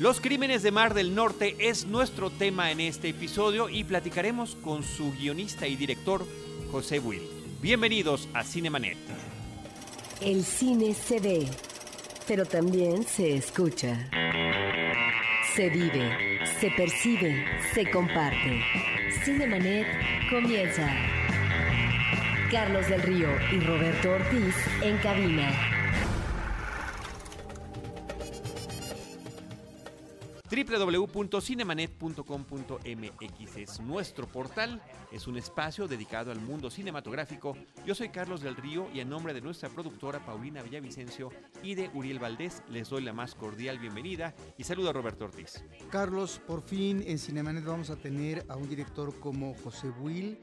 Los crímenes de Mar del Norte es nuestro tema en este episodio y platicaremos con su guionista y director, José Will. Bienvenidos a Cinemanet. El cine se ve, pero también se escucha. Se vive, se percibe, se comparte. Cinemanet comienza. Carlos del Río y Roberto Ortiz en cabina. www.cinemanet.com.mx es nuestro portal, es un espacio dedicado al mundo cinematográfico. Yo soy Carlos del Río y en nombre de nuestra productora Paulina Villavicencio y de Uriel Valdés les doy la más cordial bienvenida y saludo a Roberto Ortiz. Carlos, por fin en Cinemanet vamos a tener a un director como José Will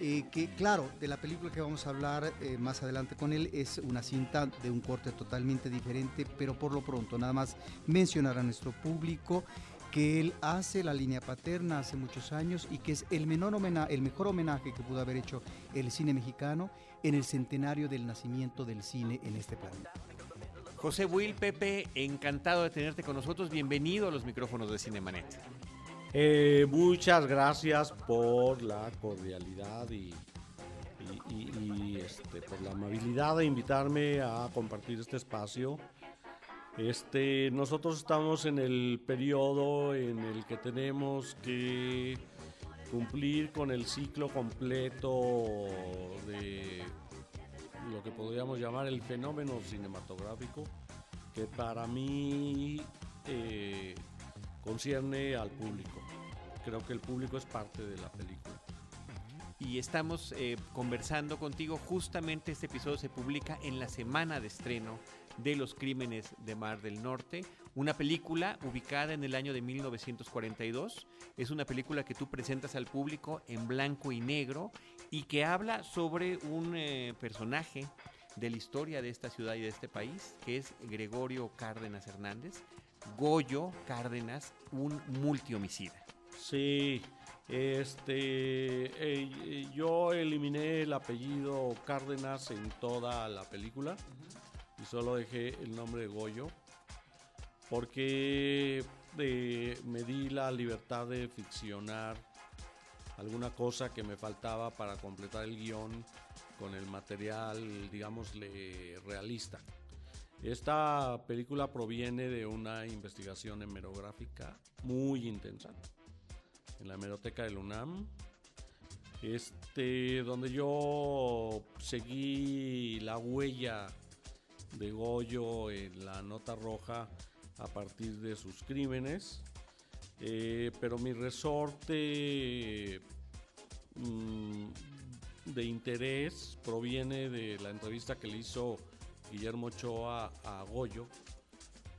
eh, que claro, de la película que vamos a hablar eh, más adelante con él es una cinta de un corte totalmente diferente, pero por lo pronto nada más mencionar a nuestro público que él hace la línea paterna hace muchos años y que es el, menor el mejor homenaje que pudo haber hecho el cine mexicano en el centenario del nacimiento del cine en este planeta. José Will, Pepe, encantado de tenerte con nosotros. Bienvenido a los micrófonos de Cinemanet. Eh, muchas gracias por la cordialidad y, este, por la amabilidad de invitarme a compartir este espacio. Este, nosotros estamos en el periodo en el que tenemos que cumplir con el ciclo completo de lo que podríamos llamar el fenómeno cinematográfico, que para mí eh, concierne al público. Creo que el público es parte de la película. Y estamos eh, conversando contigo, justamente este episodio se publica en la semana de estreno de Los Crímenes de Mar del Norte, una película ubicada en el año de 1942. Es una película que tú presentas al público en blanco y negro y que habla sobre un eh, personaje de la historia de esta ciudad y de este país, que es Gregorio Cárdenas Hernández, Goyo Cárdenas, un multihomicida. Sí, este, eh, yo eliminé el apellido Cárdenas en toda la película y solo dejé el nombre de Goyo porque eh, me di la libertad de ficcionar alguna cosa que me faltaba para completar el guion con el material, digámosle, realista. Esta película proviene de una investigación hemerográfica muy intensa en la hemeroteca del UNAM, este, donde yo seguí la huella de Goyo en la nota roja a partir de sus crímenes, eh, pero mi resorte mm, de interés proviene de la entrevista que le hizo Guillermo Ochoa a Goyo,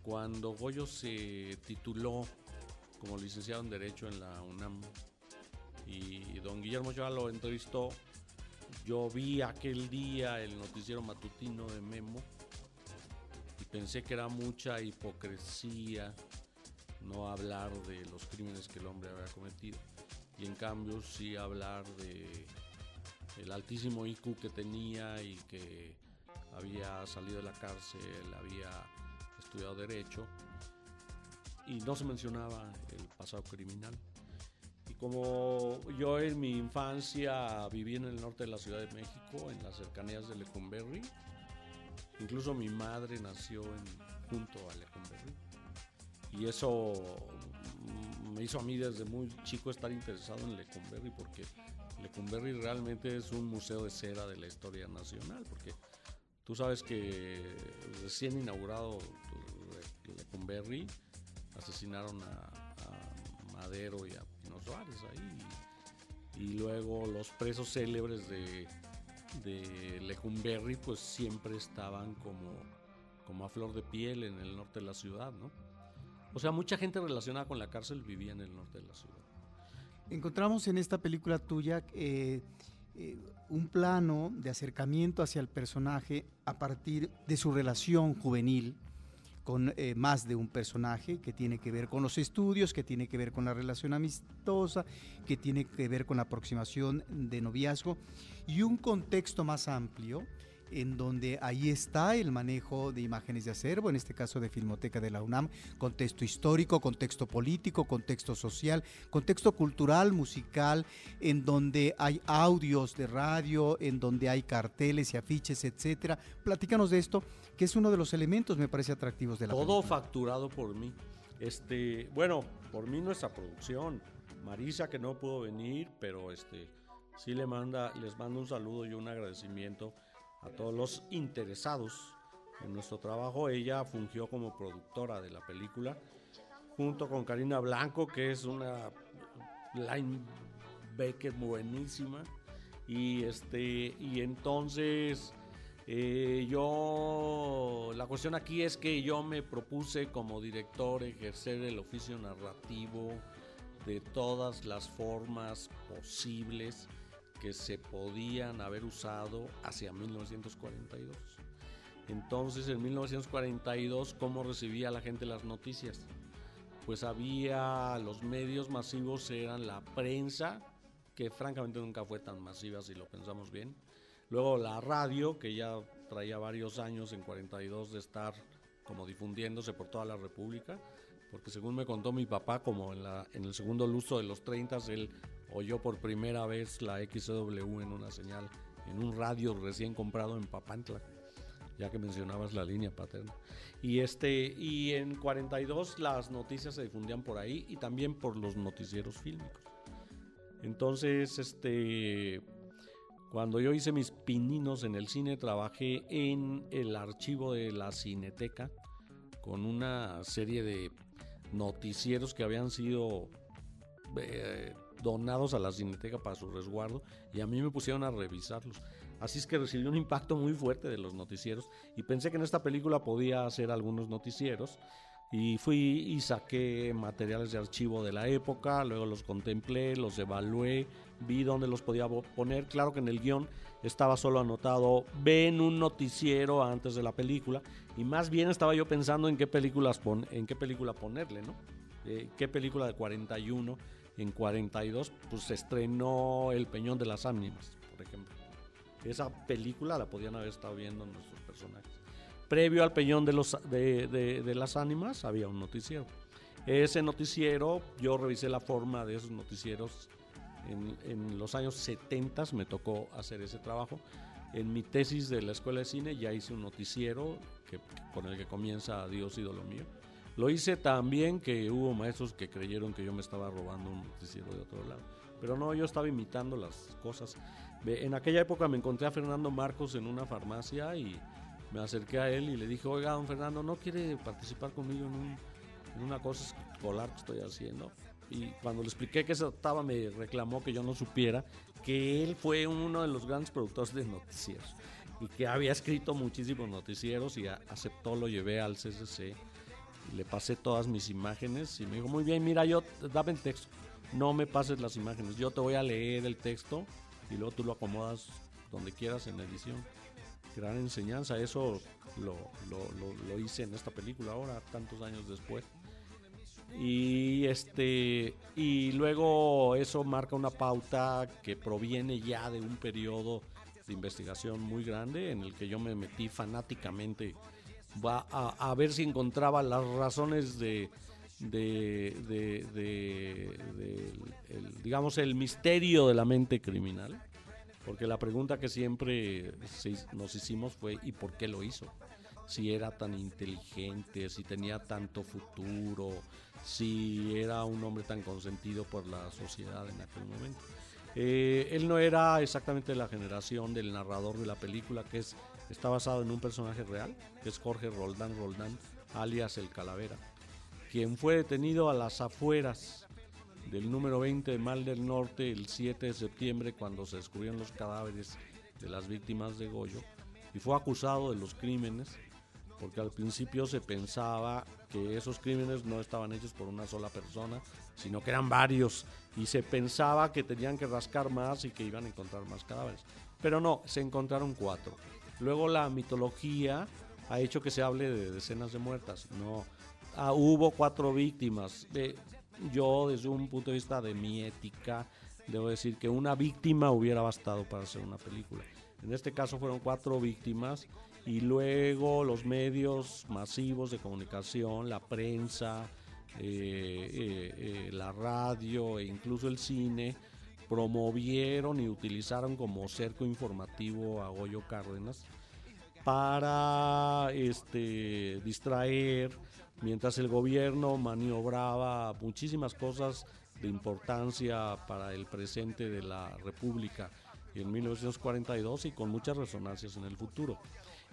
cuando Goyo se tituló como licenciado en Derecho en la UNAM y don Guillermo Ochoa lo entrevistó, yo vi aquel día el noticiero matutino de Memo y pensé que era mucha hipocresía no hablar de los crímenes que el hombre había cometido y en cambio sí hablar de el altísimo IQ que tenía y que había salido de la cárcel, había estudiado derecho y no se mencionaba el pasado criminal. Y como yo en mi infancia viví en el norte de la Ciudad de México, en las cercanías de Lecumberri, incluso mi madre nació en, junto a Lecumberri, y eso me hizo a mí desde muy chico estar interesado en Lecumberri porque Lecumberri realmente es un museo de cera de la historia nacional, porque Tú sabes que recién inaugurado Lecumberri asesinaron a, Madero y a Pino Suárez ahí. Y, luego los presos célebres de, de Lecumberri pues siempre estaban como, como a flor de piel en el norte de la ciudad, ¿no? O sea, mucha gente relacionada con la cárcel vivía en el norte de la ciudad. Encontramos en esta película tuya eh, eh, un plano de acercamiento hacia el personaje a partir de su relación juvenil con eh, más de un personaje que tiene que ver con los estudios, que tiene que ver con la relación amistosa, que tiene que ver con la aproximación de noviazgo y un contexto más amplio en donde ahí está el manejo de imágenes de acervo, en este caso de Filmoteca de la UNAM, contexto histórico, contexto político, contexto social, contexto cultural, musical, en donde hay audios de radio, en donde hay carteles y afiches, etcétera. Platícanos de esto, que es uno de los elementos, me parece, atractivos de la Todo película. facturado por mí. Este, bueno, por mí nuestra producción. Marisa que no pudo venir, pero este sí le manda, les mando un saludo y un agradecimiento a todos los interesados en nuestro trabajo. Ella fungió como productora de la película junto con Karina Blanco, que es una linebacker buenísima. Y este, y entonces eh, yo, la cuestión aquí es que yo me propuse como director ejercer el oficio narrativo de todas las formas posibles que se podían haber usado hacia 1942. Entonces, en 1942, ¿cómo recibía la gente las noticias? Pues había, los medios masivos eran la prensa, que francamente nunca fue tan masiva si lo pensamos bien. Luego la radio, que ya traía varios años en 42 de estar como difundiéndose por toda la República, porque según me contó mi papá, como en, la, en el segundo lustro de los 30, él oyó por primera vez la XW en una señal, en un radio recién comprado en Papantla, ya que mencionabas la línea paterna. Y, este, y en 42 las noticias se difundían por ahí y también por los noticieros fílmicos. Entonces, este, cuando yo hice mis pininos en el cine, trabajé en el archivo de la Cineteca con una serie de noticieros que habían sido eh, donados a la Cineteca para su resguardo y a mí me pusieron a revisarlos. Así es que recibí un impacto muy fuerte de los noticieros y pensé que en esta película podía hacer algunos noticieros y fui y saqué materiales de archivo de la época, luego los contemplé, los evalué, vi dónde los podía poner. Claro que en el guion estaba solo anotado, ven un noticiero antes de la película, y más bien estaba yo pensando en qué, películas en qué película ponerle, ¿no? Eh, ¿Qué película de 41? En 42, pues se estrenó El Peñón de las Ánimas, por ejemplo. Esa película la podían haber estado viendo nuestros personajes. Previo al Peñón de, los, de, de, de las Ánimas había un noticiero. Ese noticiero, yo revisé la forma de esos noticieros en, en, los años 70 me tocó hacer ese trabajo. En mi tesis de la escuela de cine ya hice un noticiero que, con el que comienza Dios ídolo mío. Lo hice también que hubo maestros que creyeron que yo me estaba robando un noticiero de otro lado. Pero no, yo estaba imitando las cosas. En aquella época me encontré a Fernando Marcos en una farmacia y me acerqué a él y le dije, oiga, don Fernando, ¿no quiere participar conmigo en una cosa escolar que estoy haciendo? y cuando le expliqué que se trataba me reclamó que yo no supiera que él fue uno de los grandes productores de noticieros y que había escrito muchísimos noticieros y aceptó, lo llevé al CCC, le pasé todas mis imágenes y me dijo, muy bien, mira, yo dame el texto, no me pases las imágenes, yo te voy a leer el texto y luego tú lo acomodas donde quieras en la edición. Gran enseñanza, eso lo, lo, lo, lo hice en esta película ahora, tantos años después y este y luego eso marca una pauta que proviene ya de un periodo de investigación muy grande en el que yo me metí fanáticamente va a, a ver si encontraba las razones de de, de, de, de el, digamos el misterio de la mente criminal porque la pregunta que siempre nos hicimos fue ¿y por qué lo hizo? si era tan inteligente, si tenía tanto futuro, si era un hombre tan consentido por la sociedad en aquel momento. Eh, él no era exactamente la generación del narrador de la película, que es, está basado en un personaje real, que es Jorge Roldán Roldán, alias el Calavera, quien fue detenido a las afueras del número 20 de Mal del Norte el 7 de septiembre cuando se descubrieron los cadáveres de las víctimas de Goyo y fue acusado de los crímenes porque al principio se pensaba que esos crímenes no estaban hechos por una sola persona, sino que eran varios, y se pensaba que tenían que rascar más y que iban a encontrar más cadáveres. Pero no, se encontraron cuatro. Luego la mitología ha hecho que se hable de decenas de muertas. No, ah, hubo cuatro víctimas. Eh, yo, desde un punto de vista de mi ética, debo decir que una víctima hubiera bastado para hacer una película. En este caso fueron cuatro víctimas y luego los medios masivos de comunicación, la prensa, eh, eh, la radio e incluso el cine promovieron y utilizaron como cerco informativo a Goyo Cárdenas para este, distraer mientras el gobierno maniobraba muchísimas cosas de importancia para el presente de la República en 1942 y con muchas resonancias en el futuro.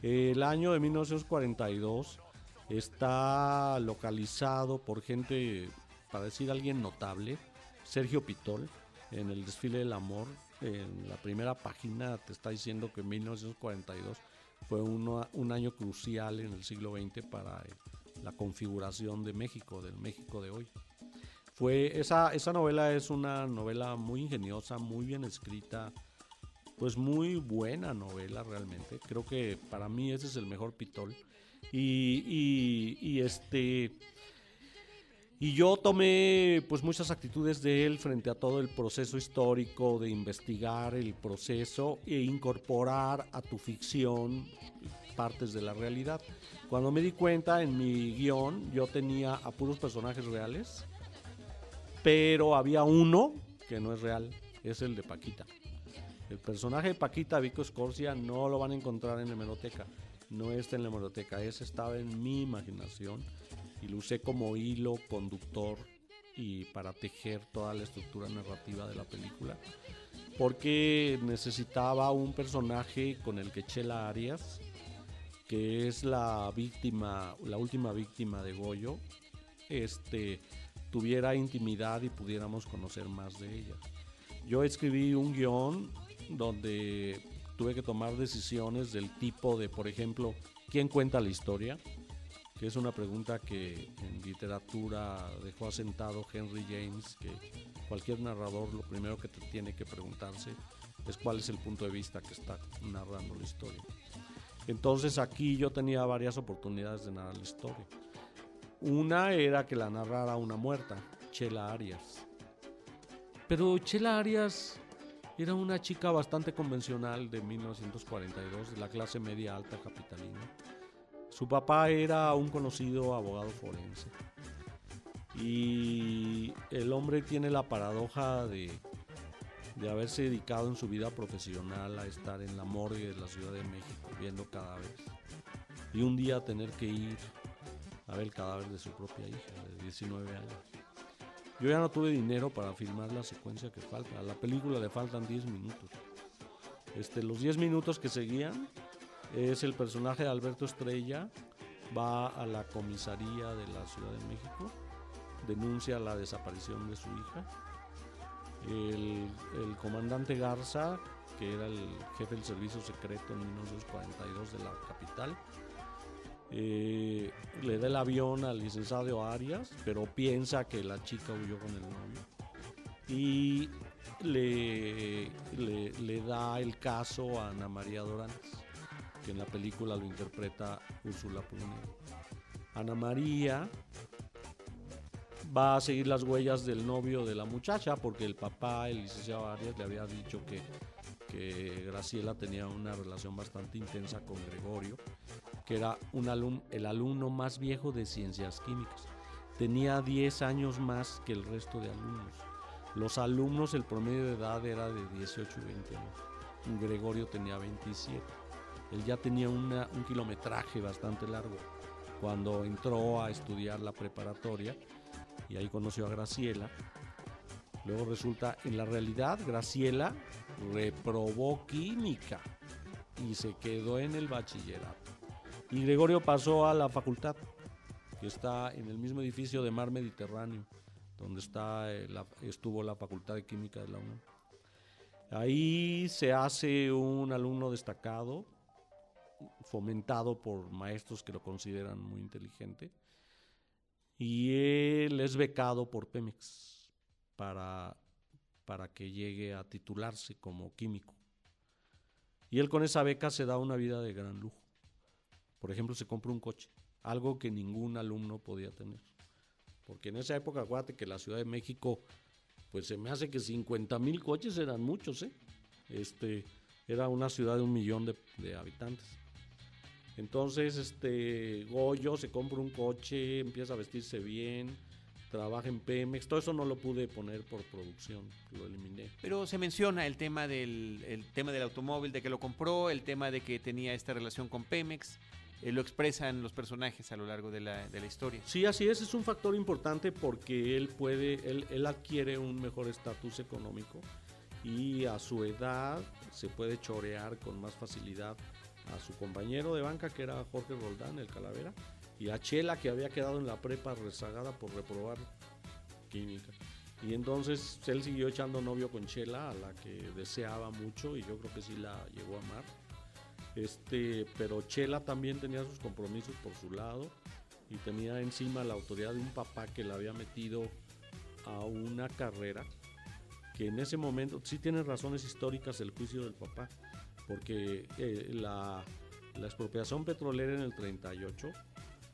El año de 1942 está localizado por gente, para decir alguien notable, Sergio Pitol, en el desfile del amor. En la primera página te está diciendo que 1942 fue un año crucial en el siglo XX para la configuración de México, del México de hoy. Fue, esa, esa novela es una novela muy ingeniosa, muy bien escrita, pues muy buena novela realmente. Creo que para mí ese es el mejor Pitol. Y, y, este y yo tomé pues muchas actitudes de él frente a todo el proceso histórico de investigar el proceso e incorporar a tu ficción partes de la realidad. Cuando me di cuenta en mi guion yo tenía a puros personajes reales, pero había uno que no es real, es el de Paquita. El personaje de Paquita Vico Scorsia no lo van a encontrar en la hemeroteca, no está en la hemeroteca, ese estaba en mi imaginación y lo usé como hilo conductor y para tejer toda la estructura narrativa de la película, porque necesitaba un personaje con el que Chela Arias, que es la víctima, la última víctima de Goyo, este tuviera intimidad y pudiéramos conocer más de ella. Yo escribí un guion donde tuve que tomar decisiones del tipo de, por ejemplo, ¿quién cuenta la historia? Que es una pregunta que en literatura dejó asentado Henry James, que cualquier narrador lo primero que tiene que preguntarse es cuál es el punto de vista que está narrando la historia. Entonces aquí yo tenía varias oportunidades de narrar la historia. Una era que la narrara una muerta, Chela Arias. Pero Chela Arias era una chica bastante convencional de 1942, de la clase media alta capitalina. Su papá era un conocido abogado forense. Y el hombre tiene la paradoja de, de haberse dedicado en su vida profesional a estar en la morgue de la Ciudad de México, viendo cadáveres. Y un día tener que ir a ver el cadáver de su propia hija, de 19 años. Yo ya no tuve dinero para filmar la secuencia que falta. A la película le faltan 10 minutos. Este, los 10 minutos que seguían es el personaje de Alberto Estrella va a la comisaría de la Ciudad de México, denuncia la desaparición de su hija. El, comandante Garza, que era el jefe del servicio secreto en 1942 de la capital, eh, le da el avión al licenciado Arias, pero piensa que la chica huyó con el novio. Y le, le, da el caso a Ana María Dorantes, que en la película lo interpreta Úrsula Prunero. Ana María va a seguir las huellas del novio de la muchacha porque el papá, el licenciado Arias, le había dicho que, Graciela tenía una relación bastante intensa con Gregorio que era el alumno más viejo de ciencias químicas. Tenía 10 años más que el resto de alumnos. Los alumnos, el promedio de edad era de 18 y 20 años. Gregorio tenía 27. Él ya tenía un kilometraje bastante largo cuando entró a estudiar la preparatoria y ahí conoció a Graciela. Luego resulta, en la realidad, Graciela reprobó química y se quedó en el bachillerato. Y Gregorio pasó a la facultad, que está en el mismo edificio de Mar Mediterráneo, donde está, eh, estuvo la Facultad de Química de la UNAM. Ahí se hace un alumno destacado, fomentado por maestros que lo consideran muy inteligente, y él es becado por Pemex para, para que llegue a titularse como químico. Y él con esa beca se da una vida de gran lujo. Por ejemplo, se compra un coche, algo que ningún alumno podía tener. Porque en esa época, acuérdate que la Ciudad de México, pues se me hace que 50 mil coches eran muchos, ¿eh? Este, Era una ciudad de un millón de, de habitantes. Entonces, este Goyo se compra un coche, empieza a vestirse bien, trabaja en Pemex, todo eso no lo pude poner por producción, lo eliminé. Pero se menciona el tema del el tema del automóvil, de que lo compró, el tema de que tenía esta relación con Pemex, eh, lo expresan los personajes a lo largo de la, de la historia. Sí, así es, es un factor importante porque él puede, él, él adquiere un mejor estatus económico y a su edad se puede chorear con más facilidad a su compañero de banca que era Jorge Roldán, el Calavera, y a Chela que había quedado en la prepa rezagada por reprobar química. Y entonces él siguió echando novio con Chela, a la que deseaba mucho y yo creo que sí la llegó a amar. Este, pero Chela también tenía sus compromisos por su lado y tenía encima la autoridad de un papá que la había metido a una carrera que en ese momento sí tiene razones históricas el juicio del papá, porque eh, la, la expropiación petrolera en el 38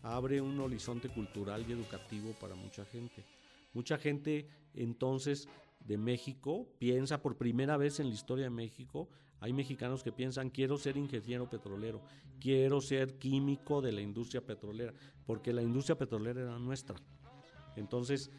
abre un horizonte cultural y educativo para mucha gente. Mucha gente entonces de México piensa por primera vez en la historia de México, hay mexicanos que piensan quiero ser ingeniero petrolero, quiero ser químico de la industria petrolera, porque la industria petrolera era nuestra. Entonces,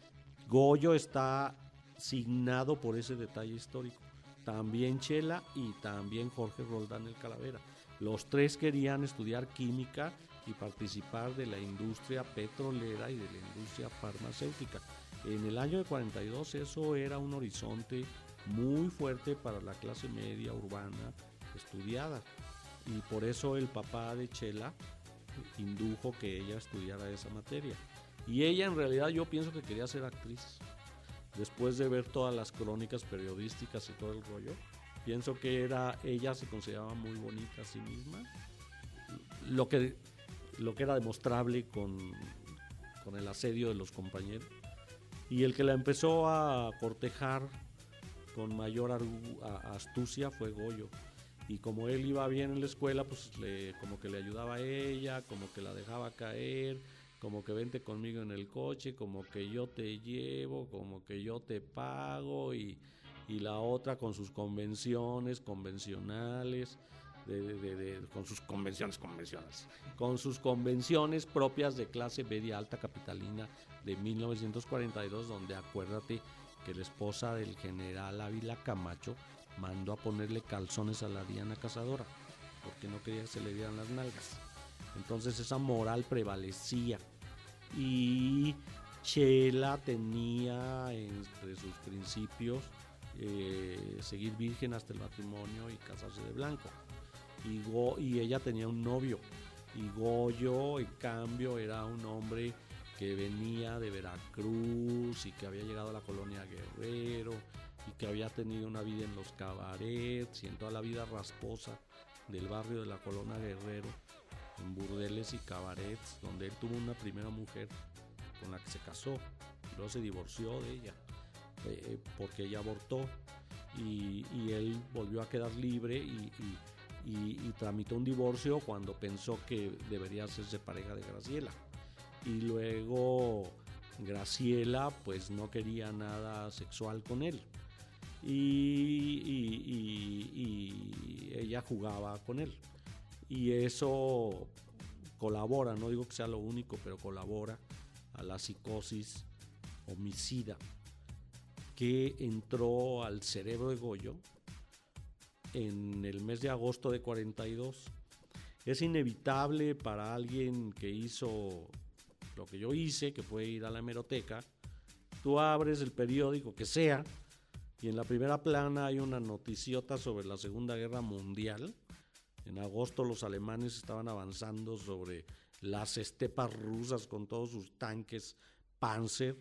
Goyo está signado por ese detalle histórico. También Chela y también Jorge Roldán el Calavera. Los tres querían estudiar química y participar de la industria petrolera y de la industria farmacéutica. En el año de 42 eso era un horizonte muy fuerte para la clase media urbana estudiada y por eso el papá de Chela indujo que ella estudiara esa materia. Y ella en realidad yo pienso que quería ser actriz. Después de ver todas las crónicas periodísticas y todo el rollo, pienso que era ella se consideraba muy bonita a sí misma. Lo que lo que era demostrable con, con el asedio de los compañeros. Y el que la empezó a cortejar con mayor astucia fue Goyo. Y como él iba bien en la escuela, pues como que le ayudaba a ella, como que la dejaba caer, como que vente conmigo en el coche, como que yo te llevo, como que yo te pago y, y la otra con sus convenciones convencionales de, con sus convenciones convencionales, con sus convenciones propias de clase media alta capitalina de 1942, donde acuérdate que la esposa del general Ávila Camacho mandó a ponerle calzones a la Diana Cazadora, porque no quería que se le dieran las nalgas. Entonces esa moral prevalecía y Chela tenía entre sus principios eh, seguir virgen hasta el matrimonio y casarse de blanco y, y ella tenía un novio. Y Goyo, en cambio, era un hombre que venía de Veracruz y que había llegado a la colonia Guerrero y que había tenido una vida en los cabarets y en toda la vida rasposa del barrio de la colonia Guerrero, en burdeles y cabarets, donde él tuvo una primera mujer con la que se casó, y luego se divorció de ella eh, eh, porque ella abortó y, él volvió a quedar libre y y, tramitó un divorcio cuando pensó que debería hacerse pareja de Graciela. Y luego Graciela pues no quería nada sexual con él. Y, y, ella jugaba con él. Y eso colabora, no digo que sea lo único, pero colabora a la psicosis homicida que entró al cerebro de Goyo en el mes de agosto de 42. Es inevitable para alguien que hizo lo que yo hice, que fue ir a la hemeroteca, tú abres el periódico que sea y en la primera plana hay una noticiota sobre la Segunda Guerra Mundial. En agosto los alemanes estaban avanzando sobre las estepas rusas con todos sus tanques Panzer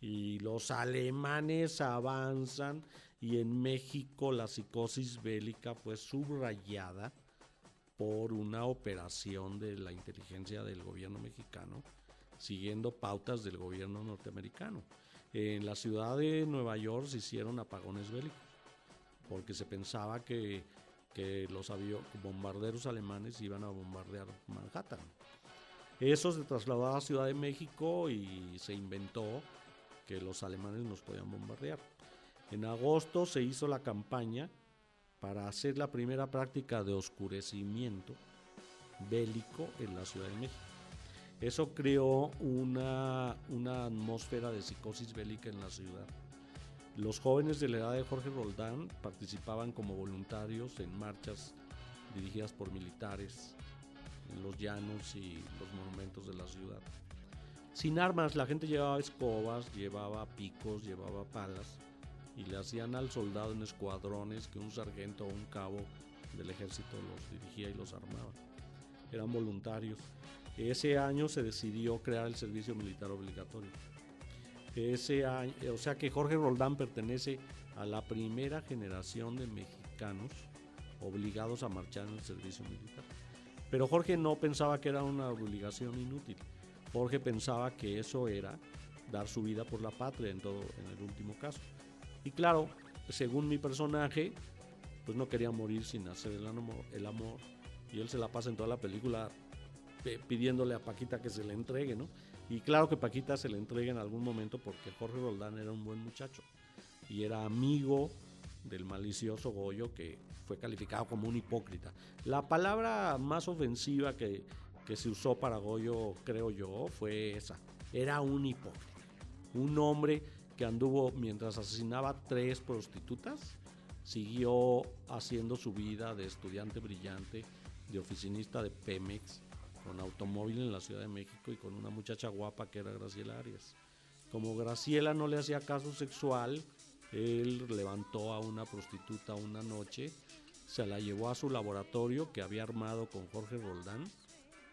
y los alemanes avanzan y en México la psicosis bélica fue subrayada por una operación de la inteligencia del gobierno mexicano siguiendo pautas del gobierno norteamericano. En la ciudad de Nueva York se hicieron apagones bélicos porque se pensaba que, que los bombarderos alemanes iban a bombardear Manhattan. Eso se trasladó a Ciudad de México y se inventó que los alemanes nos podían bombardear. En agosto se hizo la campaña para hacer la primera práctica de oscurecimiento bélico en la Ciudad de México. Eso creó una, una atmósfera de psicosis bélica en la ciudad. Los jóvenes de la edad de Jorge Roldán participaban como voluntarios en marchas dirigidas por militares en los llanos y los monumentos de la ciudad. Sin armas, la gente llevaba escobas, llevaba picos, llevaba palas y le hacían al soldado en escuadrones que un sargento o un cabo del ejército los dirigía y los armaba. Eran voluntarios. Ese año se decidió crear el servicio militar obligatorio. Ese año, o sea que Jorge Roldán pertenece a la primera generación de mexicanos obligados a marchar en el servicio militar. Pero Jorge no pensaba que era una obligación inútil. Jorge pensaba que eso era dar su vida por la patria en todo en el último caso. Y claro, según mi personaje, pues no quería morir sin hacer el amor, el amor y él se la pasa en toda la película pidiéndole a Paquita que se le entregue, ¿no? Y claro que Paquita se le entregue en algún momento porque Jorge Roldán era un buen muchacho y era amigo del malicioso Goyo que fue calificado como un hipócrita. La palabra más ofensiva que, que se usó para Goyo, creo yo, fue esa. Era un hipócrita. Un hombre que anduvo mientras asesinaba tres prostitutas, siguió haciendo su vida de estudiante brillante, de oficinista de Pemex, con automóvil en la Ciudad de México y con una muchacha guapa que era Graciela Arias. Como Graciela no le hacía caso sexual, él levantó a una prostituta una noche, se la llevó a su laboratorio que había armado con Jorge Roldán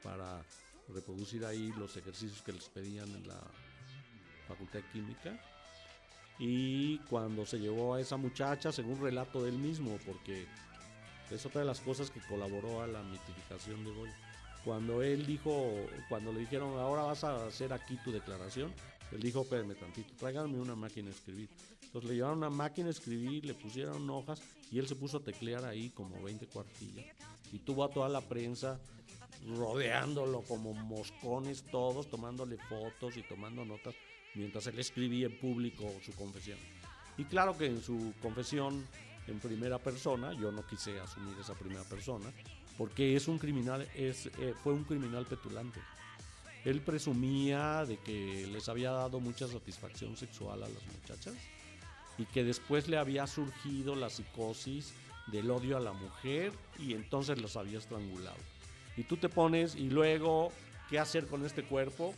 para reproducir ahí los ejercicios que les pedían en la Facultad de Química. Y cuando se llevó a esa muchacha, según relato del mismo, porque es otra de las cosas que colaboró a la mitificación de Goya. Cuando él dijo, cuando le dijeron, ahora vas a hacer aquí tu declaración, él dijo, espérame tantito, tráiganme una máquina de escribir. Entonces le llevaron una máquina de escribir, le pusieron hojas y él se puso a teclear ahí como 20 cuartillas. Y tuvo a toda la prensa rodeándolo como moscones todos, tomándole fotos y tomando notas mientras él escribía en público su confesión. Y claro que en su confesión en primera persona, yo no quise asumir esa primera persona, porque es un criminal, es, eh, fue un criminal petulante. Él presumía de que les había dado mucha satisfacción sexual a las muchachas y que después le había surgido la psicosis del odio a la mujer y entonces los había estrangulado. Y tú te pones y luego, ¿qué hacer con este cuerpo?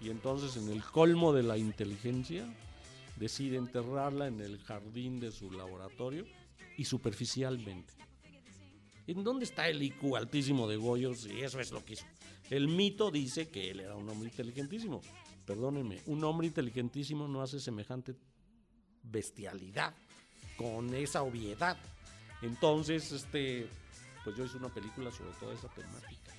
Y entonces en el colmo de la inteligencia decide enterrarla en el jardín de su laboratorio y superficialmente. ¿En dónde está el IQ altísimo de Goyo si eso es lo que hizo? El mito dice que él era un hombre inteligentísimo. Perdónenme, un hombre inteligentísimo no hace semejante bestialidad con esa obviedad. Entonces, este, pues yo hice una película sobre toda esa temática.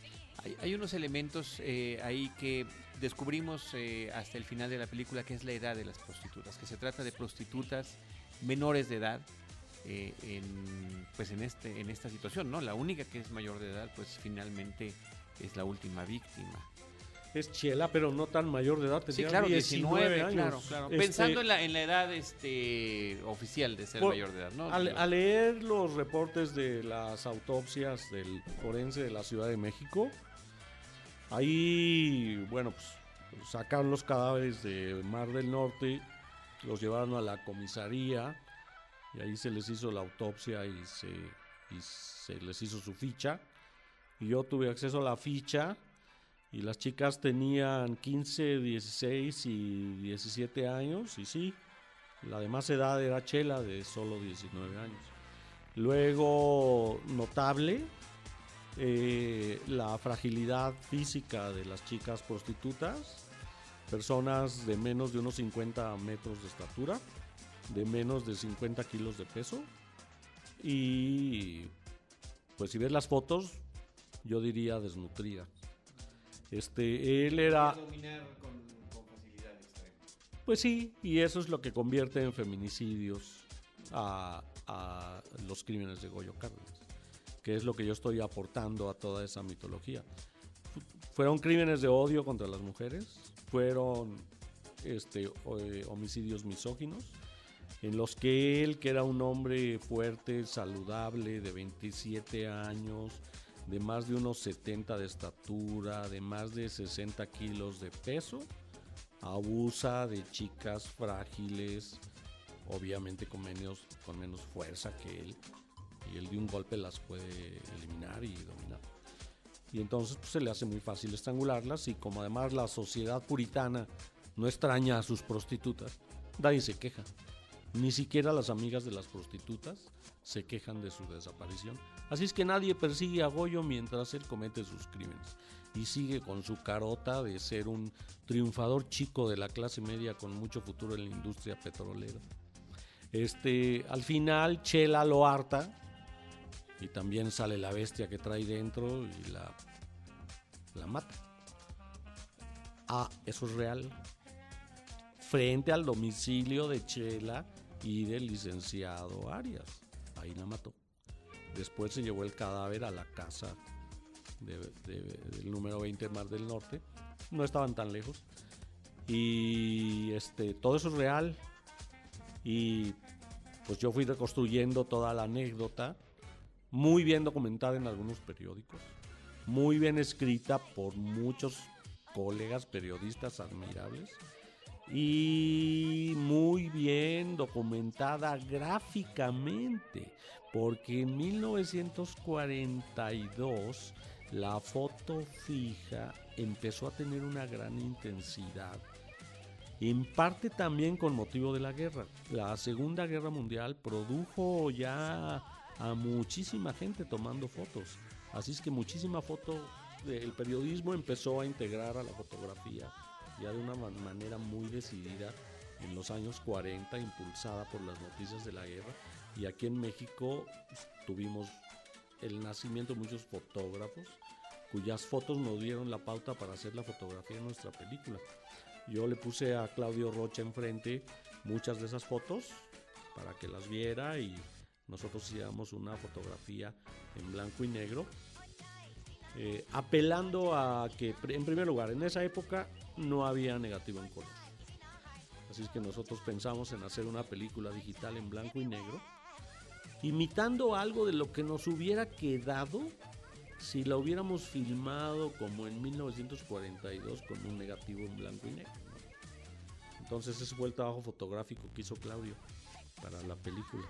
Hay, unos elementos eh, ahí que descubrimos eh, hasta el final de la película, que es la edad de las prostitutas, que se trata de prostitutas menores de edad, eh, en, pues en, este, en esta situación, ¿no? La única que es mayor de edad, pues finalmente es la última víctima. Es Chela, pero no tan mayor de edad, sí, claro, 19, años. Claro, claro. Este, Pensando en la, en la edad este, oficial de ser mayor de edad, ¿no? Al, leer los reportes de las autopsias del forense de la Ciudad de México, ahí, bueno, pues sacaron los cadáveres de Mar del Norte, los llevaron a la comisaría y ahí se les hizo la autopsia y se, y se les hizo su ficha. Y yo tuve acceso a la ficha y las chicas tenían 15, 16 y 17 años y sí, la de más edad era Chela de solo 19 años. Luego, notable, eh, la fragilidad física de las chicas prostitutas, personas de menos de unos 50 metros de estatura, de menos de 50 kilos de peso. Y pues si ves las fotos, yo diría desnutrida. Este, él era... Pues sí, y eso es lo que convierte en feminicidios a, a los crímenes de Goyo Cárdenas, que es lo que yo estoy aportando a toda esa mitología. Fueron crímenes de odio contra las mujeres, fueron este, homicidios misóginos, en los que él, que era un hombre fuerte, saludable, de 27 años, de más de unos 70 de estatura, de más de 60 kilos de peso, abusa de chicas frágiles, obviamente con menos, con menos fuerza que él, y él de un golpe las puede eliminar y dominar. Y entonces pues, se le hace muy fácil estrangularlas y como además la sociedad puritana no extraña a sus prostitutas, nadie se queja. Ni siquiera las amigas de las prostitutas se quejan de su desaparición. Así es que nadie persigue a Goyo mientras él comete sus crímenes. Y sigue con su carota de ser un triunfador chico de la clase media con mucho futuro en la industria petrolera. Este, al final, Chela lo harta y también sale la bestia que trae dentro y la, la mata. Ah, eso es real. Frente al domicilio de Chela y del licenciado Arias. Ahí la mató. Después se llevó el cadáver a la casa del número 20 Mar del Norte. No estaban tan lejos. Y este, todo eso es real. Y pues yo fui reconstruyendo toda la anécdota, muy bien documentada en algunos periódicos, muy bien escrita por muchos colegas periodistas admirables y muy bien documentada gráficamente, porque en 1942 la foto fija empezó a tener una gran intensidad, en parte también con motivo de la guerra. La Segunda Guerra Mundial produjo ya a muchísima gente tomando fotos, así es que muchísima foto, el periodismo empezó a integrar a la fotografía ya de una manera muy decidida en los años 40, impulsada por las noticias de la guerra. Y aquí en México tuvimos el nacimiento de muchos fotógrafos cuyas fotos nos dieron la pauta para hacer la fotografía de nuestra película. Yo le puse a Claudio Rocha enfrente muchas de esas fotos para que las viera y nosotros hiciéramos una fotografía en blanco y negro, eh, apelando a que, en primer lugar, en esa época no había negativo en color. Así es que nosotros pensamos en hacer una película digital en blanco y negro, imitando algo de lo que nos hubiera quedado si la hubiéramos filmado como en 1942 con un negativo en blanco y negro. Entonces ese fue el trabajo fotográfico que hizo Claudio para la película.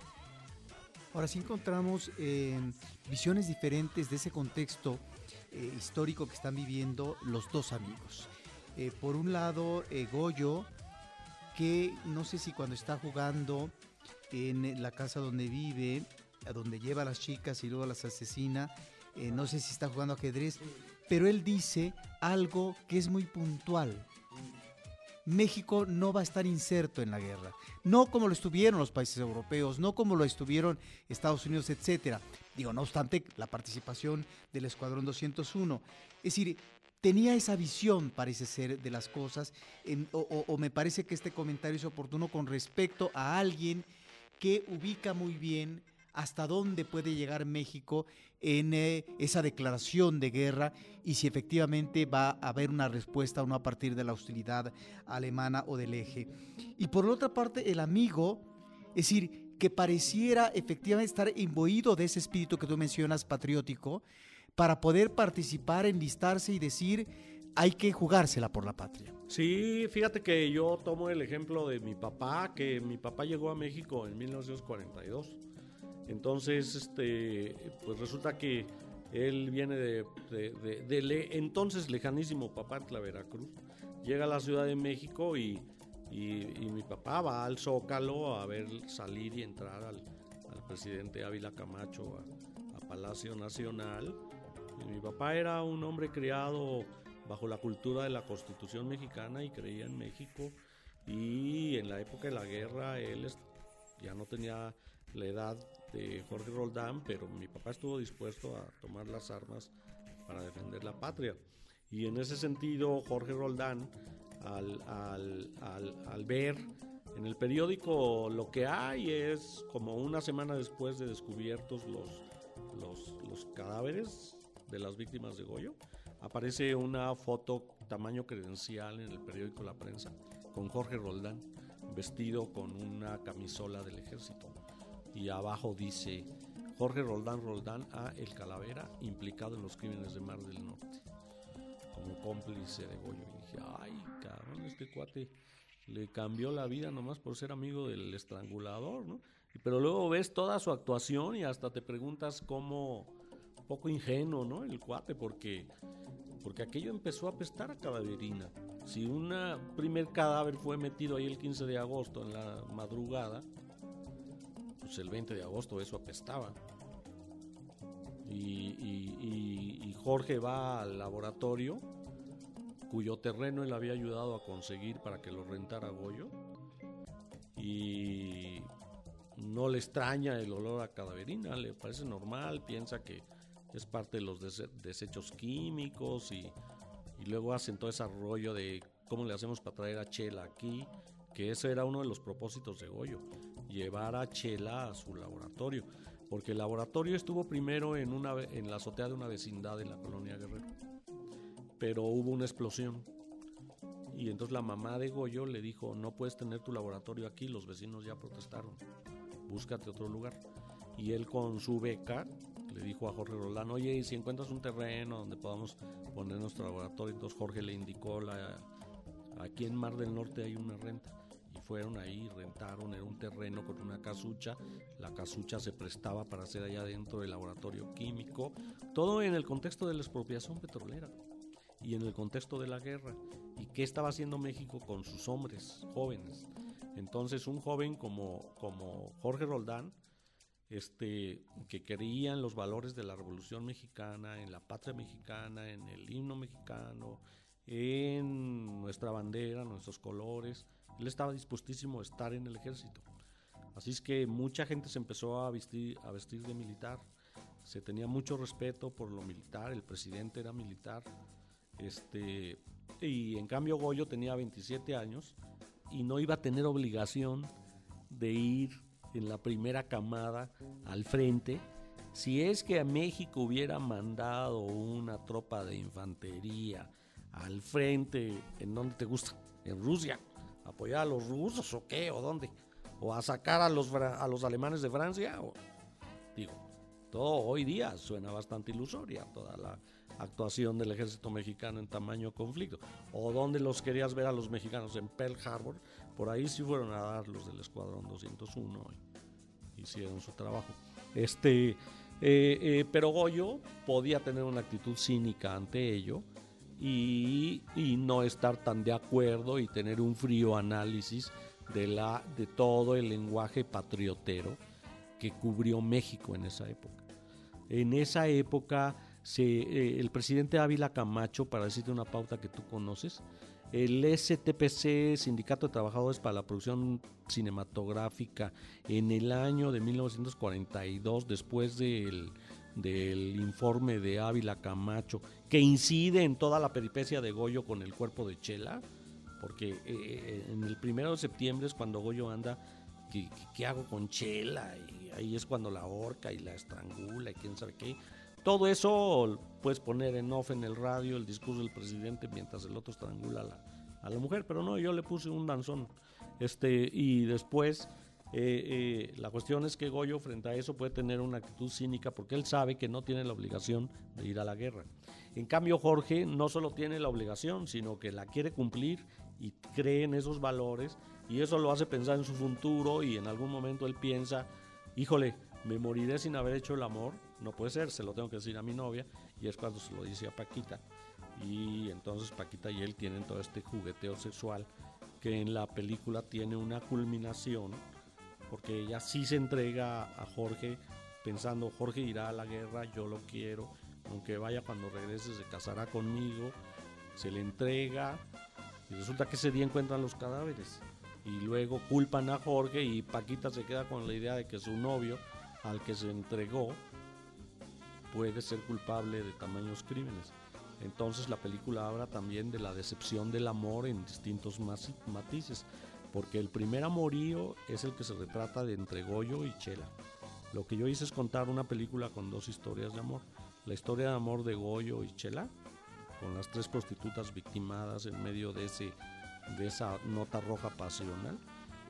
Ahora sí encontramos eh, visiones diferentes de ese contexto eh, histórico que están viviendo los dos amigos. Eh, por un lado, eh, Goyo, que no sé si cuando está jugando en la casa donde vive, a donde lleva a las chicas y luego las asesina, no sé si está jugando ajedrez, pero él dice algo que es muy puntual. México no va a estar inserto en la guerra, no como lo estuvieron los países europeos, no como lo estuvieron Estados Unidos, etcétera. Digo, no obstante, la participación del Escuadrón 201. Es decir, tenía esa visión, parece ser, de las cosas, o, me parece que este comentario es oportuno con respecto a alguien que ubica muy bien hasta dónde puede llegar México en eh, esa declaración de guerra y si efectivamente va a haber una respuesta o no a partir de la hostilidad alemana o del eje. Y por otra parte, el amigo, es decir, que pareciera efectivamente estar imbuido de ese espíritu que tú mencionas, patriótico, para poder participar, enlistarse y decir, hay que jugársela por la patria. Sí, fíjate que yo tomo el ejemplo de mi papá, que mi papá llegó a México en 1942. Entonces, este, pues resulta que él viene de, de, entonces lejanísimo Papantla, Veracruz. Llega a la Ciudad de México y, mi papá va al Zócalo a ver salir y entrar al, presidente Ávila Camacho a, a Palacio Nacional mi papá era un hombre criado bajo la cultura de la Constitución mexicana y creía en México. Y en la época de la guerra él ya no tenía la edad Jorge Roldán, pero mi papá estuvo dispuesto a tomar las armas para defender la patria. Y en ese sentido, Jorge Roldán, al, al ver en el periódico lo que hay es como una semana después de descubiertos los, los, los cadáveres de las víctimas de Goyo, aparece una foto tamaño credencial en el periódico La Prensa con Jorge Roldán. vestido con una camisola del ejército. Y abajo dice Jorge Roldán Roldán a El Calavera, implicado en los crímenes de Mar del Norte, como cómplice de Goyo. Y dije, ay, cabrón, este cuate le cambió la vida nomás por ser amigo del estrangulador, ¿no? Pero luego ves toda su actuación y hasta te preguntas cómo, poco ingenuo, ¿no? El cuate, porque, porque aquello empezó a apestar a cadaverina. Si un primer cadáver fue metido ahí el 15 de agosto en la madrugada, pues el 20 de agosto eso apestaba. Y, y Jorge va al laboratorio cuyo terreno él había ayudado a conseguir para que lo rentara Goyo. Y no le extraña el olor a cadaverina, le parece normal, piensa que es parte de los desechos químicos y, luego hacen todo ese rollo de cómo le hacemos para traer a Chela aquí, que ese era uno de los propósitos de Goyo, llevar a Chela a su laboratorio, porque el laboratorio estuvo primero en, una, en la azotea de una vecindad en la colonia Guerrero, pero hubo una explosión. Y entonces la mamá de Goyo le dijo, no puedes tener tu laboratorio aquí, los vecinos ya protestaron búscate otro lugar. Y él con su beca le dijo a Jorge Roldán, oye, y si encuentras un terreno donde podamos poner nuestro laboratorio, entonces Jorge le indicó, la, aquí en Mar del Norte hay una renta. Fueron ahí, rentaron, era un terreno con una casucha, la casucha se prestaba para hacer allá dentro el laboratorio químico, todo en el contexto de la expropiación petrolera y en el contexto de la guerra. ¿Y qué estaba haciendo México con sus hombres jóvenes? Entonces un joven como, como Jorge Roldán, este, que creía en los valores de la Revolución Mexicana, en la patria mexicana, en el himno mexicano, en nuestra bandera, nuestros colores, él estaba dispuestísimo a estar en el ejército. Así es que mucha gente se empezó a vestir, de militar. Se tenía mucho respeto por lo militar, el presidente era militar. Este, y en cambio Goyo tenía 27 años y no iba a tener obligación de ir en la primera camada al frente si es que a México hubiera mandado una tropa de infantería al frente, ¿en dónde te gusta? ¿En Rusia? ¿Apoyar a los rusos o qué? ¿O dónde? ¿O a sacar a los, a los alemanes de Francia? O, digo, todo hoy día suena bastante ilusoria, toda la actuación del ejército mexicano en tamaño conflicto. O donde los querías ver a los mexicanos en Pearl Harbor, por ahí sí fueron a dar los del Escuadrón 201 y hicieron su trabajo. Este, eh, eh, pero Goyo podía tener una actitud cínica ante ello y, no estar tan de acuerdo y tener un frío análisis de, la, de todo el lenguaje patriotero que cubrió México en esa época. En esa época eh, el presidente Ávila Camacho, para decirte una pauta que tú conoces, el STPC, Sindicato de Trabajadores para la Producción Cinematográfica, en el año de 1942, después del, informe de Ávila Camacho, que incide en toda la peripecia de Goyo con el cuerpo de Chela, porque eh, en el primero de septiembre es cuando Goyo anda, ¿qué, ¿qué, hago con Chela? Y ahí es cuando la horca y la estrangula y quién sabe qué. Todo eso puedes poner en off en el radio el discurso del presidente mientras el otro estrangula a la, a la mujer, pero no, yo le puse un danzón. Este, y después eh, eh, la cuestión es que Goyo frente a eso puede tener una actitud cínica porque él sabe que no tiene la obligación de ir a la guerra. En cambio Jorge no solo tiene la obligación, sino que la quiere cumplir y cree en esos valores y eso lo hace pensar en su futuro y en algún momento él piensa, híjole, me moriré sin haber hecho el amor no puede ser, se lo tengo que decir a mi novia y es cuando se lo dice a Paquita. Y entonces Paquita y él tienen todo este jugueteo sexual que en la película tiene una culminación porque ella sí se entrega a Jorge pensando Jorge irá a la guerra, yo lo quiero, aunque vaya cuando regrese se casará conmigo, se le entrega y resulta que ese día encuentran los cadáveres y luego culpan a Jorge y Paquita se queda con la idea de que su novio al que se entregó puede ser culpable de tamaños crímenes. Entonces la película habla también de la decepción del amor en distintos matices, porque el primer amorío es el que se retrata de entre Goyo y Chela. Lo que yo hice es contar una película con dos historias de amor. La historia de amor de Goyo y Chela, con las tres prostitutas victimadas en medio de, ese, de esa nota roja pasional,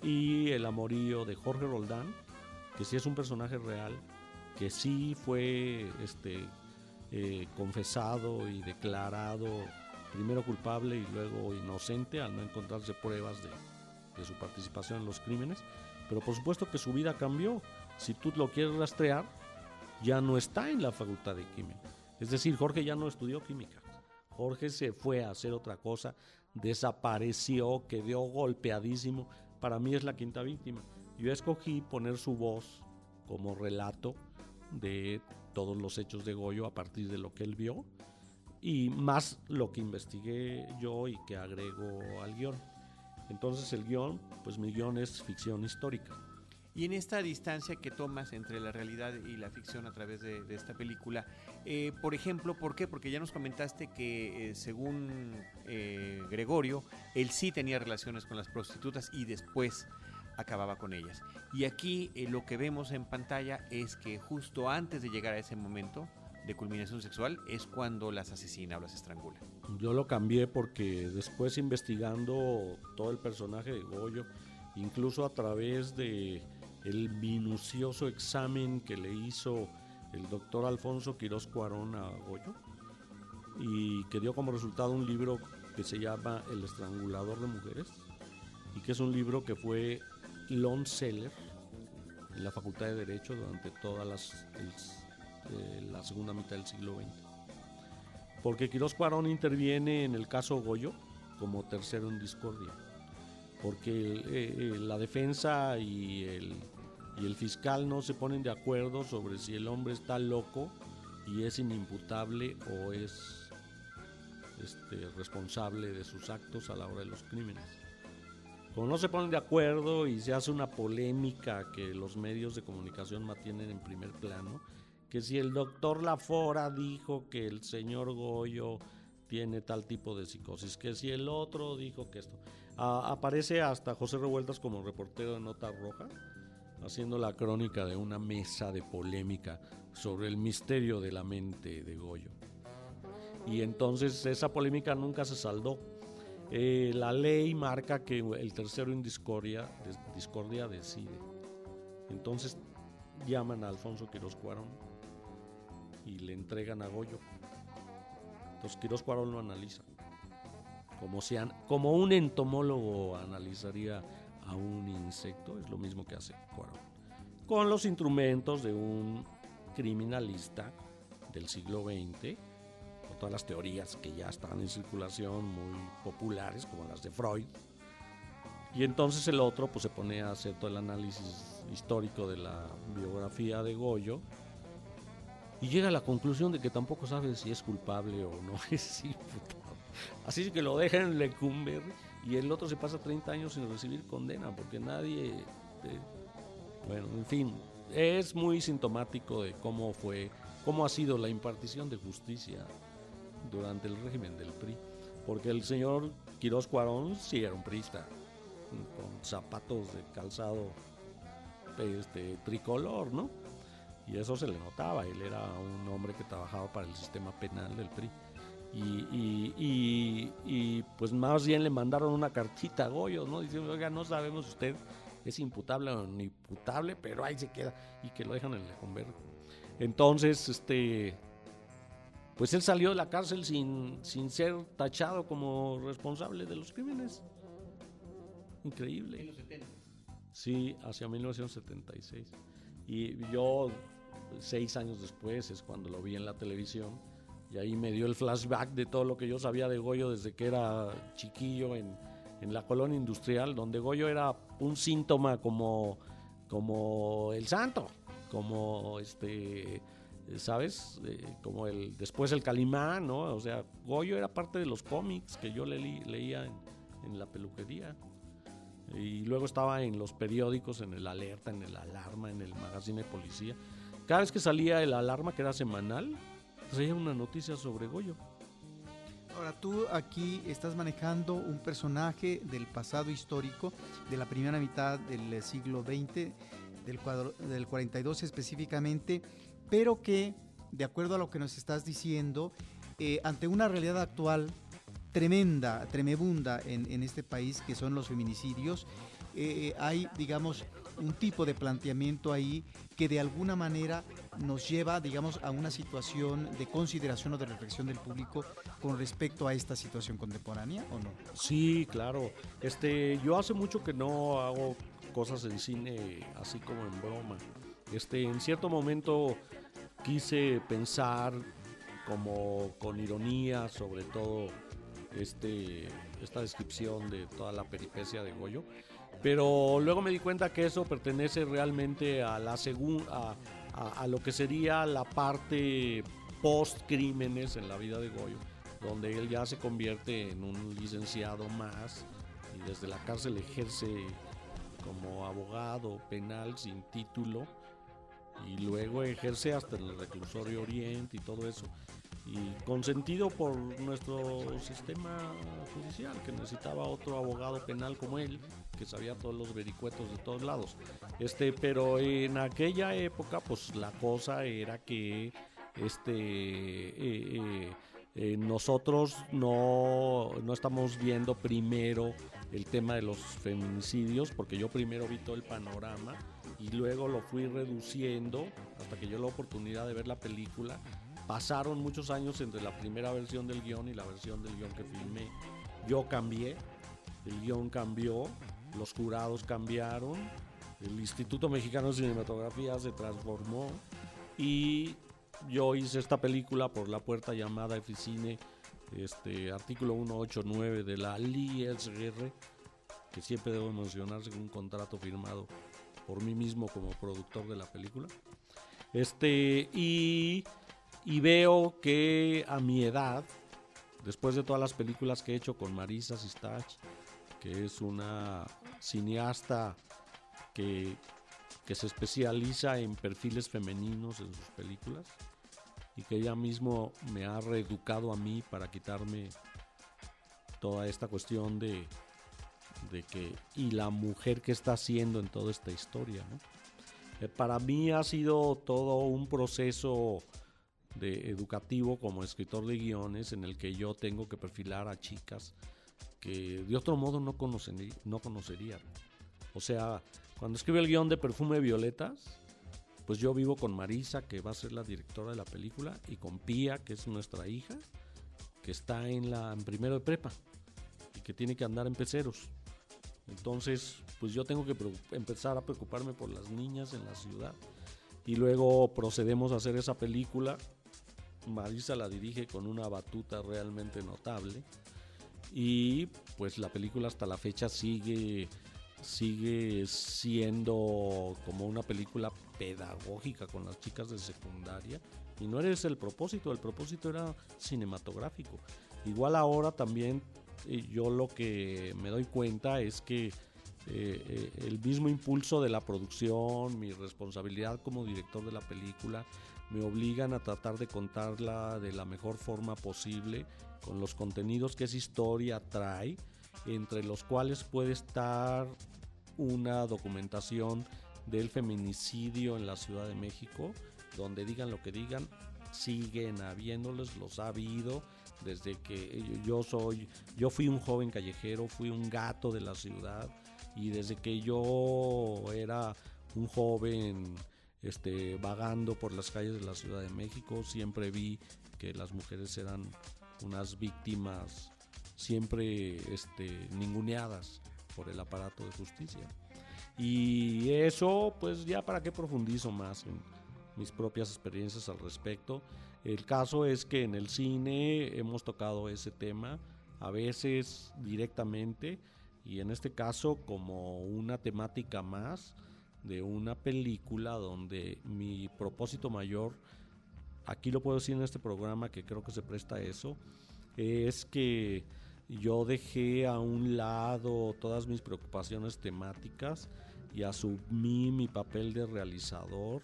y el amorío de Jorge Roldán, que sí es un personaje real, que sí fue este, eh, confesado y declarado primero culpable y luego inocente al no encontrarse pruebas de, de su participación en los crímenes. Pero por supuesto que su vida cambió. Si tú lo quieres rastrear, ya no está en la facultad de química. Es decir, Jorge ya no estudió química. Jorge se fue a hacer otra cosa, desapareció, quedó golpeadísimo. Para mí es la quinta víctima. Yo escogí poner su voz como relato de todos los hechos de Goyo a partir de lo que él vio y más lo que investigué yo y que agrego al guion. Entonces el guion, pues mi guion es ficción histórica. Y en esta distancia que tomas entre la realidad y la ficción a través de, esta película, eh, por ejemplo, ¿por qué? Porque ya nos comentaste que eh, según eh, Gregorio, él sí tenía relaciones con las prostitutas y después acababa con ellas. Y aquí lo que vemos en pantalla es que justo antes de llegar a ese momento de culminación sexual es cuando las asesina o las estrangula. Yo lo cambié porque después investigando todo el personaje de Goyo, incluso a través de el minucioso examen que le hizo el doctor Alfonso Quirós Cuarón a Goyo y que dio como resultado un libro que se llama El estrangulador de mujeres y que es un libro que fue long seller en la Facultad de Derecho durante toda las, eh, la segunda mitad del siglo XX. Porque Quirós Cuarón interviene en el caso Goyo como tercero en discordia. Porque el, eh, la defensa y el y el fiscal no se ponen de acuerdo sobre si el hombre está loco y es inimputable o es este, responsable de sus actos a la hora de los crímenes. Como no se ponen de acuerdo y se hace una polémica que los medios de comunicación mantienen en primer plano, que si el doctor Lafora dijo que el señor Goyo tiene tal tipo de psicosis, que si el otro dijo que esto. Aparece hasta José Revueltas como reportero de Nota Roja, haciendo la crónica de una mesa de polémica sobre el misterio de la mente de Goyo. Y entonces esa polémica nunca se saldó. Eh, la ley marca que el tercero en discordia, discordia decide. Entonces llaman a Alfonso Quirós Cuarón y le entregan a Goyo. Entonces Quirós Cuarón lo analiza. Como, si como un entomólogo analizaría a un insecto, es lo mismo que hace Cuarón, con los instrumentos de un criminalista del siglo XX, con todas las teorías que ya están en circulación, muy populares, como las de Freud. Y entonces el otro pues, se pone a hacer todo el análisis histórico de la biografía de Goyo y llega a la conclusión de que tampoco sabe si es culpable o no es imputable. Así que lo deja en Lecumberri y el otro se pasa 30 años sin recibir condena porque nadie... Eh, bueno, en fin, es muy sintomático de cómo fue, cómo ha sido la impartición de justicia durante el régimen del PRI. Porque el señor Quirós Cuarón sí era un priista, con zapatos de calzado este, tricolor, ¿no? Y eso se le notaba, él era un hombre que trabajaba para el sistema penal del PRI. Y, y, pues más bien le mandaron una cartita a Goyo, ¿no? Diciendo, oiga, no sabemos usted es imputable o no imputable, pero ahí se queda y que lo dejan en converto. Entonces, este, pues él salió de la cárcel sin, sin ser tachado como responsable de los crímenes. Increíble. Sí, hacia 1976. Y yo, seis años después, es cuando lo vi en la televisión y ahí me dio el flashback de todo lo que yo sabía de Goyo desde que era chiquillo en, en la colonia industrial, donde Goyo era un síntoma como, como el santo, como este, ¿sabes? Eh, como el después el Calimán, ¿no? O sea, Goyo era parte de los cómics que yo leía en, en, la peluquería. Y luego estaba en los periódicos, en el Alerta, en el Alarma, en el Magazine de Policía. Cada vez que salía el Alarma, que era semanal, traía una noticia sobre Goyo. Ahora tú aquí estás manejando un personaje del pasado histórico de la primera mitad del siglo XX, del, cuadro, del 42 específicamente, pero que, de acuerdo a lo que nos estás diciendo, eh, ante una realidad actual tremenda, tremebunda en, este país, que son los feminicidios, eh, hay, digamos, un tipo de planteamiento ahí que de alguna manera nos lleva, digamos, a una situación de consideración o de reflexión del público con respecto a esta situación contemporánea, ¿o no? Sí, claro. Este, yo hace mucho que no hago cosas en cine así como en broma. Este, en cierto momento quise pensar como con ironía sobre todo este, esta descripción de toda la peripecia de Goyo. Pero luego me di cuenta que eso pertenece realmente a la segunda a, lo que sería la parte post crímenes en la vida de Goyo, donde él ya se convierte en un licenciado más y desde la cárcel ejerce como abogado penal sin título y luego ejerce hasta el reclusorio Oriente y todo eso. Y consentido por nuestro sistema judicial que necesitaba otro abogado penal como él sabía todos los vericuetos de todos lados este pero en aquella época pues la cosa era que este eh, eh, eh, nosotros no, no estamos viendo primero el tema de los feminicidios porque yo primero vi todo el panorama y luego lo fui reduciendo hasta que yo la oportunidad de ver la película Pasaron muchos años entre la primera versión del guion y la versión del guion que filmé. Yo cambié, el guion cambió, los jurados cambiaron, el Instituto Mexicano de Cinematografía se transformó y yo hice esta película por la puerta llamada Eficine, este artículo 189 de la LISR, que siempre debo mencionar según un contrato firmado por mí mismo como productor de la película. Este, y y veo que a mi edad, después de todas las películas que he hecho con Marisa Sistach, que es una cineasta que, que se especializa en perfiles femeninos en sus películas y que ella mismo me ha reeducado a mí para quitarme toda esta cuestión de, de que y la mujer que está haciendo en toda esta historia. Eh, para mí ha sido todo un proceso de educativo como escritor de guiones en el que yo tengo que perfilar a chicas que de otro modo no, conocen, no conocerían. O sea, cuando escribe el guion de Perfume Violetas, pues yo vivo con Marisa, que va a ser la directora de la película, y con Pía, que es nuestra hija, que está en la en primero de prepa y que tiene que andar en peceros. Entonces, pues yo tengo que empezar a preocuparme por las niñas en la ciudad. Y luego procedemos a hacer esa película Marisa la dirige con una batuta realmente notable y pues la película hasta la fecha sigue sigue siendo como una película pedagógica con las chicas de secundaria y no eres el propósito, el propósito era cinematográfico. Igual ahora también eh, yo lo que me doy cuenta es que eh, eh, el mismo impulso de la producción, mi responsabilidad como director de la película, me obligan a tratar de contarla de la mejor forma posible, con los contenidos que esa historia trae, entre los cuales puede estar una documentación del feminicidio en la Ciudad de México, donde digan lo que digan, siguen habiéndoles, los ha habido desde que yo soy, yo fui un joven callejero, fui un gato de la ciudad y desde que yo era un joven este, vagando por las calles de la Ciudad de México, siempre vi que las mujeres eran unas víctimas siempre este, ninguneadas por el aparato de justicia. Y eso, pues ya para qué profundizo más en mis propias experiencias al respecto. El caso es que en el cine hemos tocado ese tema, a veces directamente, y en este caso como una temática más de una película donde mi propósito mayor, aquí lo puedo decir en este programa que creo que se presta a eso, es que yo dejé a un lado todas mis preocupaciones temáticas y asumí mi papel de realizador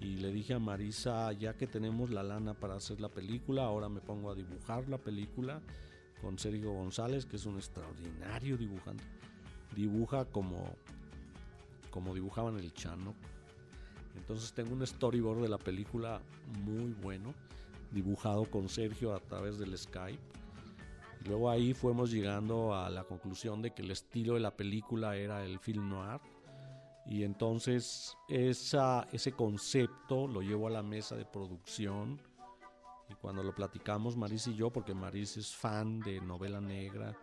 y le dije a Marisa, ya que tenemos la lana para hacer la película, ahora me pongo a dibujar la película con Sergio González, que es un extraordinario dibujante. Dibuja como como dibujaban el Chano. Entonces tengo un storyboard de la película muy bueno, dibujado con Sergio a través del Skype. Luego ahí fuimos llegando a la conclusión de que el estilo de la película era el film noir. Y entonces ese concepto lo llevo a la mesa de producción. Y cuando lo platicamos, Maris y yo, porque Maris es fan de novela negra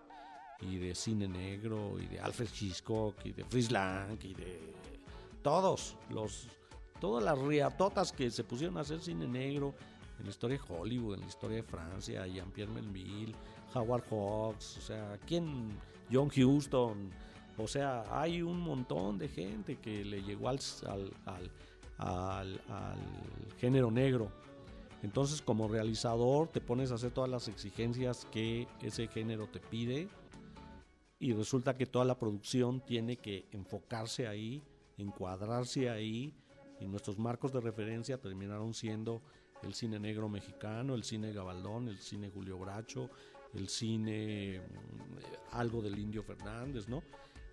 y de cine negro y de Alfred Hitchcock y de Fritz Lang y de todos los todas las riatotas que se pusieron a hacer cine negro en la historia de Hollywood, en la historia de Francia, Jean-Pierre Melville, Howard Hawks, o sea, ¿quién? John Huston, o sea, hay un montón de gente que le llegó al, al, género negro. Entonces, como realizador, te pones a hacer todas las exigencias que ese género te pide y resulta que toda la producción tiene que enfocarse ahí, encuadrarse ahí y nuestros marcos de referencia terminaron siendo el cine negro mexicano, el cine Gabaldón, el cine Julio Bracho, el cine mm, algo del Indio Fernández, ¿no?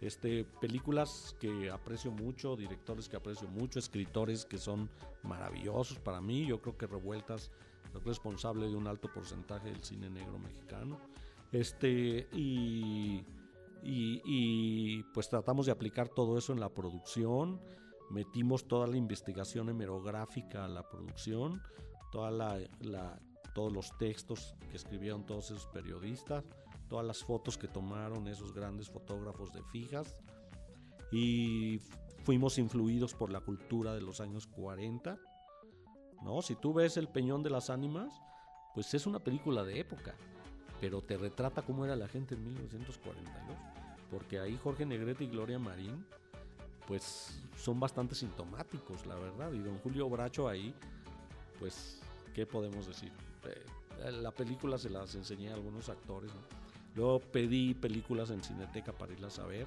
Este, películas que aprecio mucho, directores que aprecio mucho, escritores que son maravillosos para mí. Yo creo que Revueltas es responsable de un alto porcentaje del cine negro mexicano. Este, y, y, y pues tratamos de aplicar todo eso en la producción. Metimos toda la investigación hemerográfica a la producción, toda todos los textos que escribieron todos esos periodistas, todas las fotos que tomaron esos grandes fotógrafos de fijas y fuimos influidos por la cultura de los años 40. ¿no? Si tú ves El Peñón de las Ánimas, pues es una película de época, pero te retrata cómo era la gente en 1942, porque ahí Jorge Negrete y Gloria Marín pues son bastante sintomáticos, la verdad, y don Julio Bracho ahí, pues, ¿qué podemos decir? Eh, la película se las enseñé a algunos actores. Luego pedí películas en Cineteca para irlas a ver,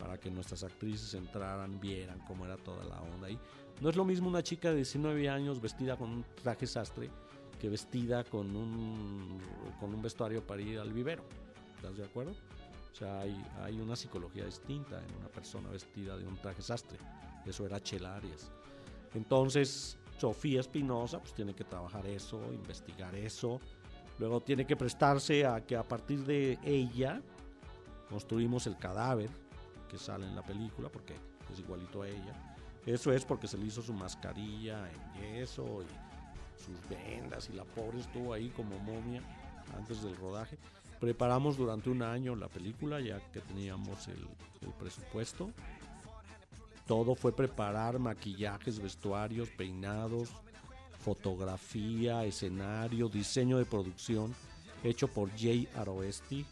para que nuestras actrices entraran, vieran cómo era toda la onda ahí. No es lo mismo una chica de 19 años vestida con un traje sastre que vestida con un, con un vestuario para ir al vivero. ¿Estás de acuerdo? Sea, hay, una psicología distinta en una persona vestida de un traje sastre. Eso era Chela Arias. Entonces, Sofía Espinosa pues tiene que trabajar eso, investigar eso. Luego tiene que prestarse a que a partir de ella construimos el cadáver que sale en la película, porque es igualito a ella. Eso es porque se le hizo su mascarilla en yeso y sus vendas y la pobre estuvo ahí como momia antes del rodaje. Preparamos durante un año la película ya que teníamos el, presupuesto todo fue preparar maquillajes, vestuarios, peinados, fotografía, escenario, diseño de producción, hecho por Jay Aroesti.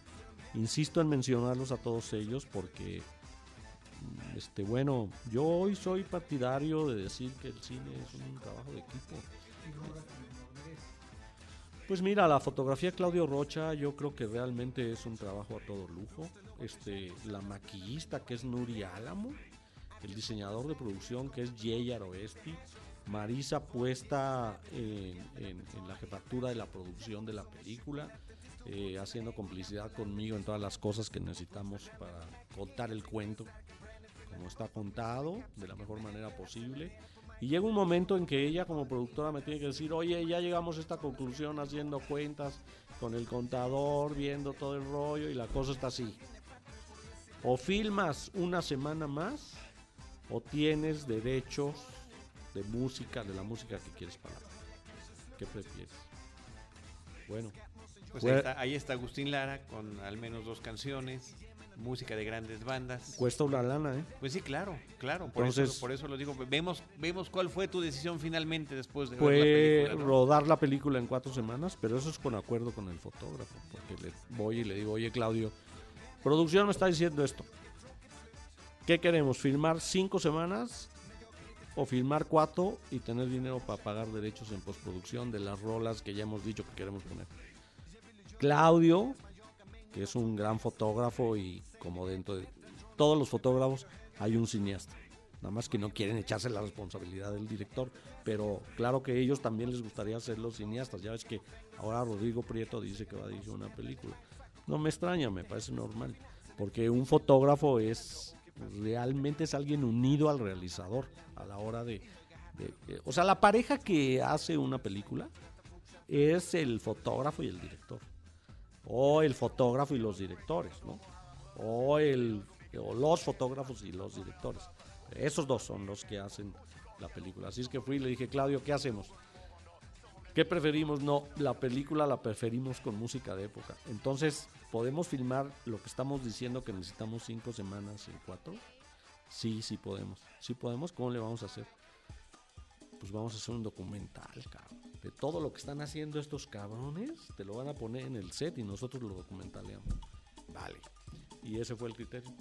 Insisto en mencionarlos a todos ellos porque, mm, este, bueno, yo hoy soy partidario de decir que el cine es un trabajo de equipo. Pues mira, la fotografía Claudio Rocha yo creo que realmente es un trabajo a todo lujo. Este, la maquillista que es Nuri Álamo, el diseñador de producción que es Jay Aroesti, Marisa puesta en, la jefatura de la producción de la película, eh, haciendo complicidad conmigo en todas las cosas que necesitamos para contar el cuento como está contado, de la mejor manera posible. Y llega un momento en que ella como productora me tiene que decir, oye, ya llegamos a esta conclusión haciendo cuentas con el contador, viendo todo el rollo y la cosa está así. O filmas una semana más o tienes derechos de música, de la música que quieres pagar. ¿Qué prefieres? Bueno. Pues ahí está, ahí está, Agustín Lara con al menos dos canciones, música de grandes bandas. Cuesta una lana, ¿eh? Pues sí, claro, claro. Por, eso, por eso lo digo. Vemos, vemos cuál fue tu decisión finalmente después de ver la película, rodar la película en cuatro semanas, pero eso es con acuerdo con el fotógrafo. Porque le voy y le digo, oye Claudio, producción me está diciendo esto. ¿Qué queremos? ¿Filmar cinco semanas o filmar cuatro y tener dinero para pagar derechos en postproducción de las rolas que ya hemos dicho que queremos poner? Claudio, que es un gran fotógrafo y como dentro de todos los fotógrafos hay un cineasta. Nada más que no quieren echarse la responsabilidad del director, pero claro que ellos también les gustaría ser los cineastas. Ya ves que ahora Rodrigo Prieto dice que va a dirigir una película. No me extraña, me parece normal, porque un fotógrafo es realmente es alguien unido al realizador a la hora de, o sea, la pareja que hace una película es el fotógrafo y el director. O el fotógrafo y los directores, ¿no? O, el, o los fotógrafos y los directores. Esos dos son los que hacen la película. Así es que fui y le dije, Claudio, ¿qué hacemos? ¿Qué preferimos? No, la película la preferimos con música de época. Entonces, ¿podemos filmar lo que estamos diciendo que necesitamos cinco semanas en cuatro? Sí, sí podemos. Sí podemos. ¿Cómo le vamos a hacer? Pues vamos a hacer un documental, cabrón. De todo lo que están haciendo estos cabrones, te lo van a poner en el set y nosotros lo documentaleamos. Vale. Y ese fue el criterio.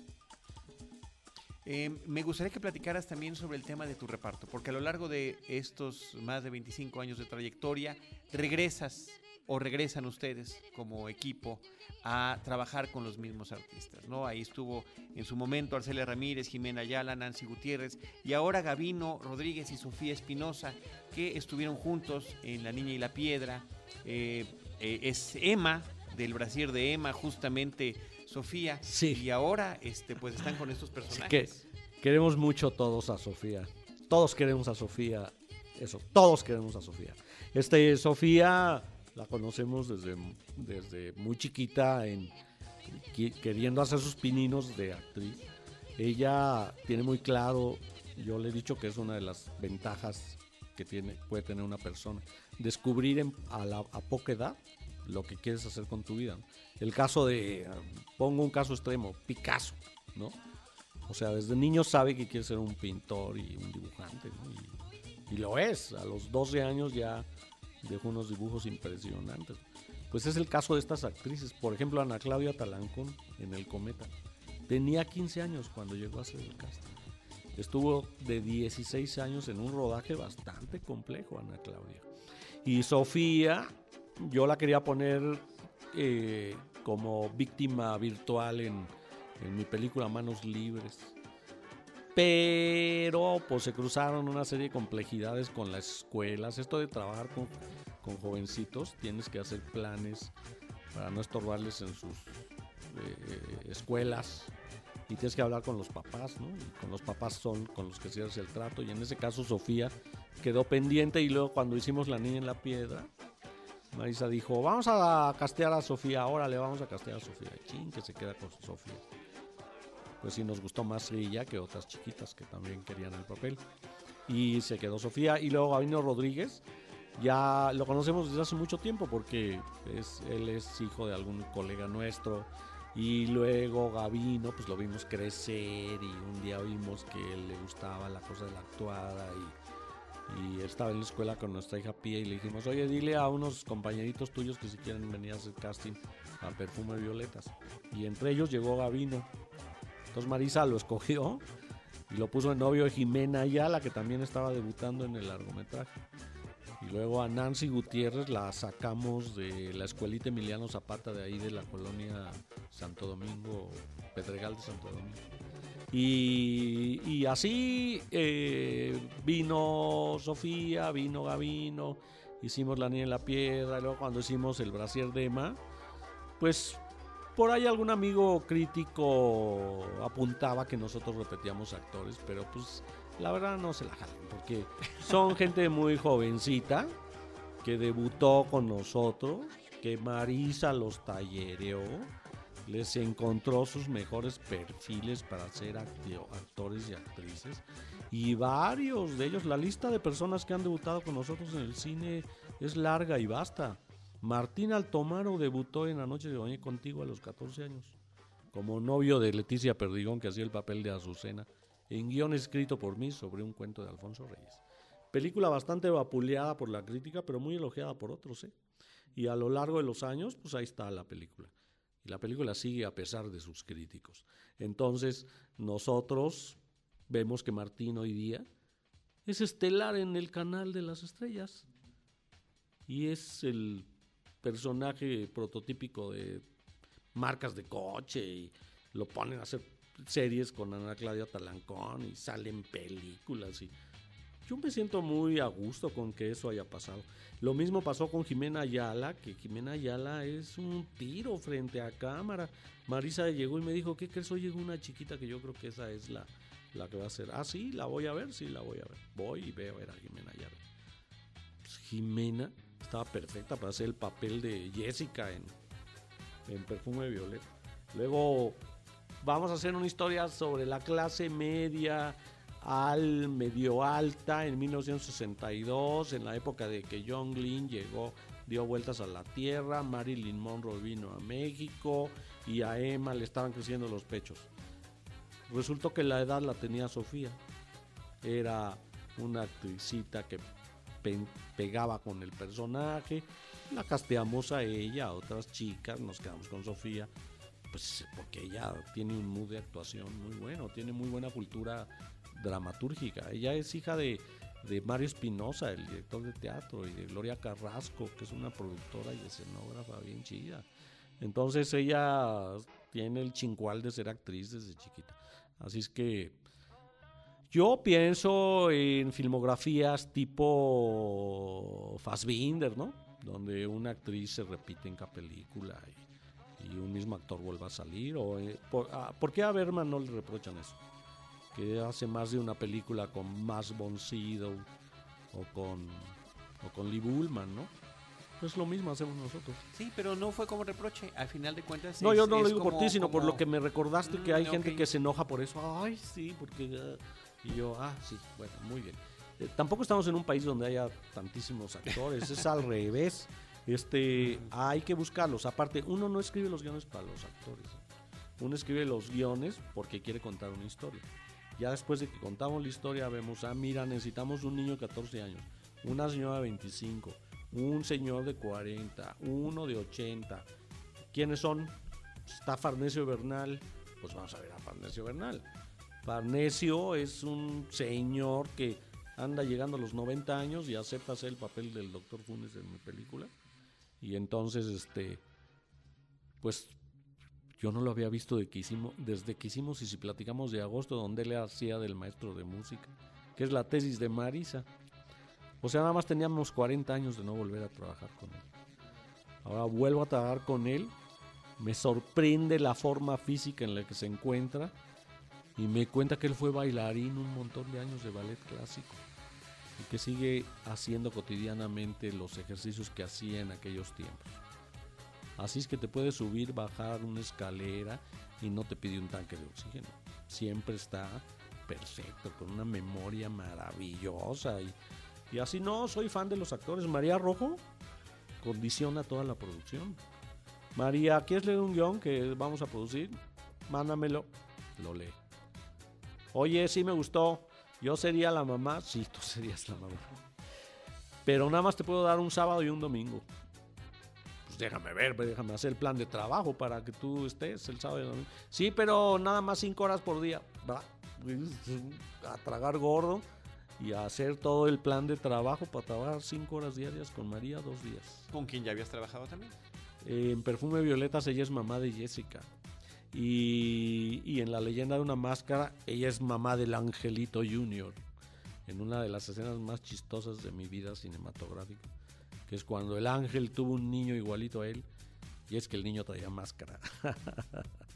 Eh, me gustaría que platicaras también sobre el tema de tu reparto, porque a lo largo de estos más de 25 años de trayectoria, regresas o regresan ustedes como equipo a trabajar con los mismos artistas, ¿no? Ahí estuvo en su momento Arcelia Ramírez, Jimena Ayala, Nancy Gutiérrez y ahora Gavino Rodríguez y Sofía Espinosa, que estuvieron juntos en La Niña y la Piedra. Eh, eh, es Emma, del brasier de Emma, justamente Sofía. Sí. Y ahora, este, pues están con estos personajes. Que queremos mucho todos a Sofía. Todos queremos a Sofía. Eso, todos queremos a Sofía. Este, Sofía la conocemos desde, desde muy chiquita en queriendo hacer sus pininos de actriz. Ella tiene muy claro, yo le he dicho que es una de las ventajas que tiene, puede tener una persona, descubrir a, la, a poca edad lo que quieres hacer con tu vida. El caso de, pongo un caso extremo, Picasso, ¿no? O sea, desde niño sabe que quiere ser un pintor y un dibujante, y lo es. A los 12 años ya dejó unos dibujos impresionantes. Pues es el caso de estas actrices. Por ejemplo, Ana Claudia Talancón en El Cometa. Tenía 15 años cuando llegó a hacer el casting. Estuvo de 16 años en un rodaje bastante complejo, Ana Claudia. Y Sofía, yo la quería poner eh, como víctima virtual en, en mi película Manos Libres. Pero pues se cruzaron una serie de complejidades con las escuelas. Esto de trabajar con, con jovencitos, tienes que hacer planes para no estorbarles en sus eh, escuelas. Y tienes que hablar con los papás, ¿no? Y con los papás son con los que hace el trato. Y en ese caso Sofía quedó pendiente y luego cuando hicimos La Niña en la Piedra, Marisa dijo, vamos a castear a Sofía, ahora le vamos a castear a Sofía. Y Chin, que se queda con Sofía. Pues sí, nos gustó más ella que otras chiquitas que también querían el papel. Y se quedó Sofía. Y luego Gabino Rodríguez, ya lo conocemos desde hace mucho tiempo porque es, él es hijo de algún colega nuestro. Y luego Gabino, pues lo vimos crecer y un día vimos que le gustaba la cosa de la actuada y, y estaba en la escuela con nuestra hija Pía y le dijimos, oye, dile a unos compañeritos tuyos que si quieren venir a hacer casting a Perfume Violetas. Y entre ellos llegó Gabino. Entonces Marisa lo escogió y lo puso en novio de Jimena Ayala, que también estaba debutando en el largometraje. Y luego a Nancy Gutiérrez la sacamos de la escuelita Emiliano Zapata de ahí de la colonia Santo Domingo, Pedregal de Santo Domingo. Y, y así eh, vino Sofía, vino Gavino, hicimos La Niña en la Piedra, y luego cuando hicimos El Brasier de Emma, pues por ahí algún amigo crítico apuntaba que nosotros repetíamos actores, pero pues la verdad no se la jalan, porque son gente muy jovencita que debutó con nosotros, que Marisa los tallereó, les encontró sus mejores perfiles para ser actores y actrices, y varios de ellos, la lista de personas que han debutado con nosotros en el cine es larga y basta. Martín Altomaro debutó en La Noche de Bañé contigo a los 14 años, como novio de Leticia Perdigón, que hacía el papel de Azucena, en guion escrito por mí sobre un cuento de Alfonso Reyes. Película bastante vapuleada por la crítica, pero muy elogiada por otros, ¿eh? Y a lo largo de los años, pues ahí está la película. Y la película sigue a pesar de sus críticos. Entonces, nosotros vemos que Martín hoy día es estelar en el canal de las estrellas. Y es el personaje prototípico de marcas de coche y lo ponen a hacer series con Ana Claudia Talancón y salen películas y yo me siento muy a gusto con que eso haya pasado. Lo mismo pasó con Jimena Ayala, que Jimena Ayala es un tiro frente a cámara. Marisa llegó y me dijo, ¿qué crees? Hoy llegó una chiquita que yo creo que esa es la, la que va a ser. Ah, sí, la voy a ver, sí, la voy a ver. Voy y veo, era Jimena Ayala. Pues Jimena estaba perfecta para hacer el papel de Jessica en, en Perfume Violeta. Luego vamos a hacer una historia sobre la clase media al medio alta en 1962, en la época de que John Glenn llegó, dio vueltas a la Tierra, Marilyn Monroe vino a México y a Emma le estaban creciendo los pechos. Resultó que la edad la tenía Sofía. Era una actricita que pegaba con el personaje. La casteamos a ella, a otras chicas, nos quedamos con Sofía. Pues porque ella tiene un mood de actuación muy bueno, tiene muy buena cultura dramatúrgica. Ella es hija de, de Mario Espinosa, el director de teatro, y de Gloria Carrasco, que es una productora y escenógrafa bien chida. Entonces ella tiene el chincual de ser actriz desde chiquita. Así es que yo pienso en filmografías tipo Fassbinder, ¿no? Donde una actriz se repite en cada película y, un mismo actor vuelva a salir. O, eh, ah, por, qué a Berman no le reprochan eso? Que hace más de una película con Más von o con, o con Lee Bullman, ¿no? Es lo mismo hacemos nosotros. Sí, pero no fue como reproche. Al final de cuentas. No, yo no lo digo por ti, sino por lo que me recordaste que hay mm, gente que se enoja por eso. Ay, sí, porque. Ah, y yo, ah, sí, bueno, muy bien. Eh, tampoco estamos en un país donde haya tantísimos actores, es al revés. Este, hay que buscarlos. Aparte, uno no escribe los guiones para los actores. Uno escribe los guiones porque quiere contar una historia. Ya después de que contamos la historia, vemos, ah, mira, necesitamos un niño de 14 años, una señora de 25, un señor de 40, uno de 80. ¿Quiénes son? Está Farnesio Bernal, pues vamos a ver a Farnesio Bernal. Farnesio es un señor que anda llegando a los 90 años y acepta hacer el papel del doctor Funes en mi película. Y entonces, este, pues yo no lo había visto de que hicimos, desde que hicimos y si platicamos de agosto, donde él hacía del maestro de música, que es la tesis de Marisa. O sea, nada más teníamos 40 años de no volver a trabajar con él. Ahora vuelvo a trabajar con él. Me sorprende la forma física en la que se encuentra. Y me cuenta que él fue bailarín un montón de años de ballet clásico. Y que sigue haciendo cotidianamente los ejercicios que hacía en aquellos tiempos. Así es que te puedes subir, bajar una escalera y no te pide un tanque de oxígeno. Siempre está perfecto, con una memoria maravillosa y y así no, soy fan de los actores. María Rojo condiciona toda la producción. María, ¿quieres leer un guion que vamos a producir? Mándamelo. Lo lee. Oye, sí me gustó. Yo sería la mamá. Sí, tú serías la mamá. Pero nada más te puedo dar un sábado y un domingo. Pues déjame ver, pues déjame hacer el plan de trabajo para que tú estés el sábado y el domingo. Sí, pero nada más cinco horas por día. Va. A tragar gordo y hacer todo el plan de trabajo para trabajar cinco horas diarias con María dos días. ¿Con quien ya habías trabajado también? en Perfume Violetas ella es mamá de Jessica. Y, en La leyenda de una máscara ella es mamá del Angelito Junior. En una de las escenas más chistosas de mi vida cinematográfica. Que es cuando el ángel tuvo un niño igualito a él. Y es que el niño traía máscara.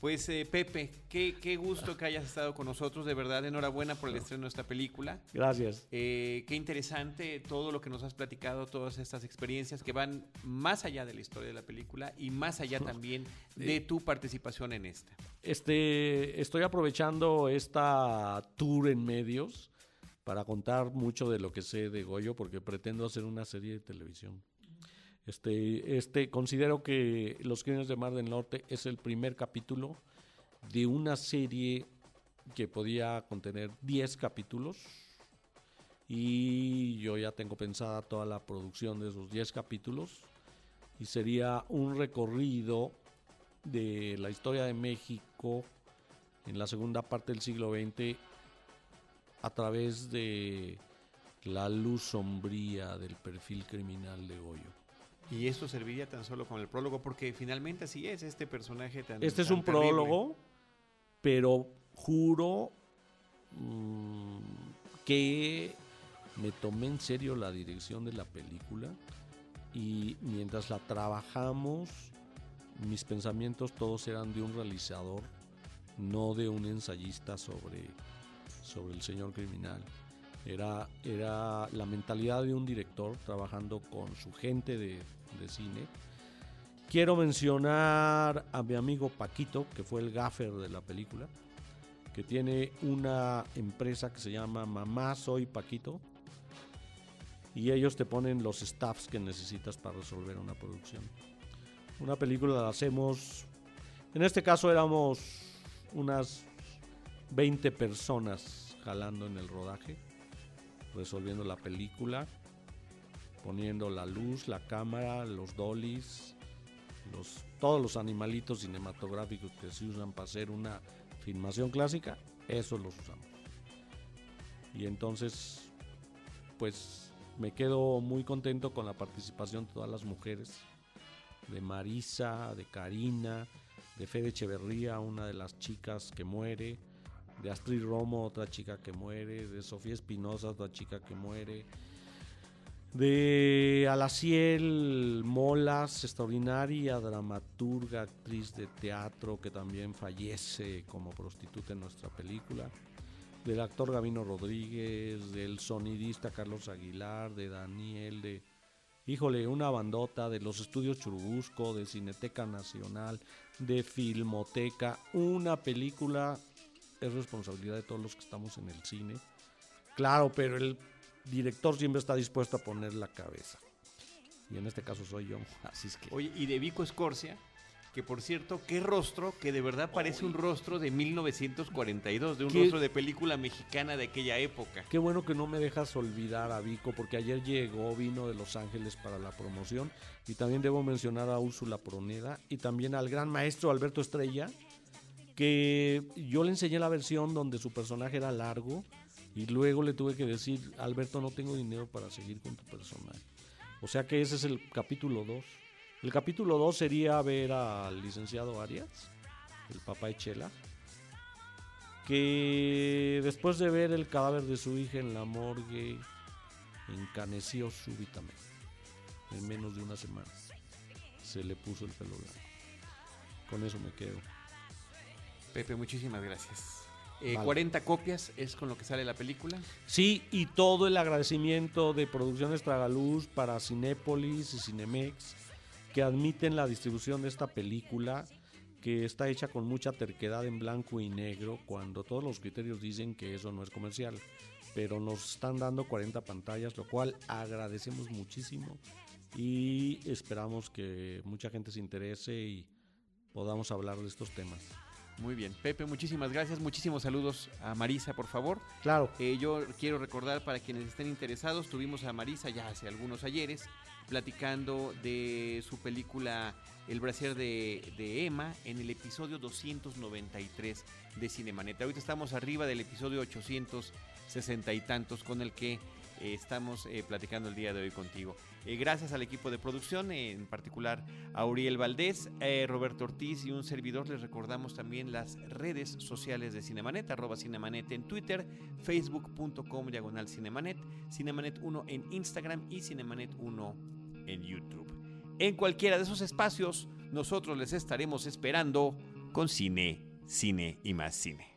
Pues eh, Pepe, qué, gusto que hayas estado con nosotros, de verdad enhorabuena por el estreno de esta película. Gracias. Eh, qué interesante todo lo que nos has platicado, todas estas experiencias que van más allá de la historia de la película y más allá también de tu participación en esta. Este, estoy aprovechando esta tour en medios para contar mucho de lo que sé de Goyo porque pretendo hacer una serie de televisión. Este, este, considero que Los Crímenes de Mar del Norte es el primer capítulo de una serie que podía contener 10 capítulos y yo ya tengo pensada toda la producción de esos 10 capítulos y sería un recorrido de la historia de México en la segunda parte del siglo XX a través de la luz sombría del perfil criminal de Goyo. Y esto serviría tan solo con el prólogo, porque finalmente así es este personaje tan. Este es un prólogo, pero juro mm, que me tomé en serio la dirección de la película y mientras la trabajamos, mis pensamientos todos eran de un realizador, no de un ensayista sobre, sobre el señor criminal. Era, era la mentalidad de un director trabajando con su gente de, de cine Quiero mencionar a mi amigo Paquito, que fue el gaffer de la película, que tiene una empresa que se llama Mamá Soy Paquito. Y ellos te ponen los staffs que necesitas para resolver una producción. Una película la hacemos, en este caso éramos unas 20 personas jalando en el rodaje, resolviendo la película, poniendo la luz, la cámara, los dollies, los, todos los animalitos cinematográficos que se usan para hacer una filmación clásica, esos los usamos. Y entonces, pues me quedo muy contento con la participación de todas las mujeres, de Marisa, de Karina, de Fede Echeverría, una de las chicas que muere, de Astrid Romo, otra chica que muere, de Sofía Espinosa, otra chica que muere, de Alaciel Molas, extraordinaria dramaturga, actriz de teatro que también fallece como prostituta en nuestra película, del actor Gavino Rodríguez, del sonidista Carlos Aguilar, de Daniel, de, híjole, una bandota de los estudios Churubusco, de Cineteca Nacional, de Filmoteca, una película es responsabilidad de todos los que estamos en el cine. Claro, pero el director siempre está dispuesto a poner la cabeza. Y en este caso soy yo, así es que... Oye, y de Vico Escorcia, que por cierto, qué rostro, que de verdad parece un rostro de 1942, de un ¿Qué? rostro de película mexicana de aquella época. Qué bueno que no me dejas olvidar a Vico, porque ayer llegó, vino de Los Ángeles para la promoción. Y también debo mencionar a Úrsula Proneda y también al gran maestro Alberto Estrella, que yo le enseñé la versión donde su personaje era largo y luego le tuve que decir, Alberto, no tengo dinero para seguir con tu personaje. O sea que ese es el capítulo 2. El capítulo 2 sería ver al licenciado Arias, el papá de Chela, que después de ver el cadáver de su hija en la morgue, encaneció súbitamente, en menos de una semana. Se le puso el pelo blanco. Con eso me quedo. Pepe, muchísimas gracias. Eh, Vale. 40 copias es con lo que sale la película. Sí, y todo el agradecimiento de Producciones Tragaluz para Cinépolis y Cinemex, que admiten la distribución de esta película, que está hecha con mucha terquedad en blanco y negro, cuando todos los criterios dicen que eso no es comercial. Pero nos están dando 40 pantallas, lo cual agradecemos muchísimo y esperamos que mucha gente se interese y podamos hablar de estos temas. Muy bien. Pepe, muchísimas gracias. Muchísimos saludos a Marisa, por favor. Claro, Eh, yo quiero recordar para quienes estén interesados, tuvimos a Marisa ya hace algunos ayeres platicando de su película El brasier de, de Emma en el episodio 293 de Cinemanet. Ahorita estamos arriba del episodio 860 y tantos con el que eh, estamos eh, platicando el día de hoy contigo. Eh, gracias al equipo de producción, en particular a Uriel Valdés, Roberto Ortiz y un servidor. Les recordamos también las redes sociales de Cinemanet, arroba Cinemanet en Twitter, facebook.com diagonal Cinemanet, Cinemanet 1 en Instagram y Cinemanet 1 en YouTube. En cualquiera de esos espacios, nosotros les estaremos esperando con cine, cine y más cine.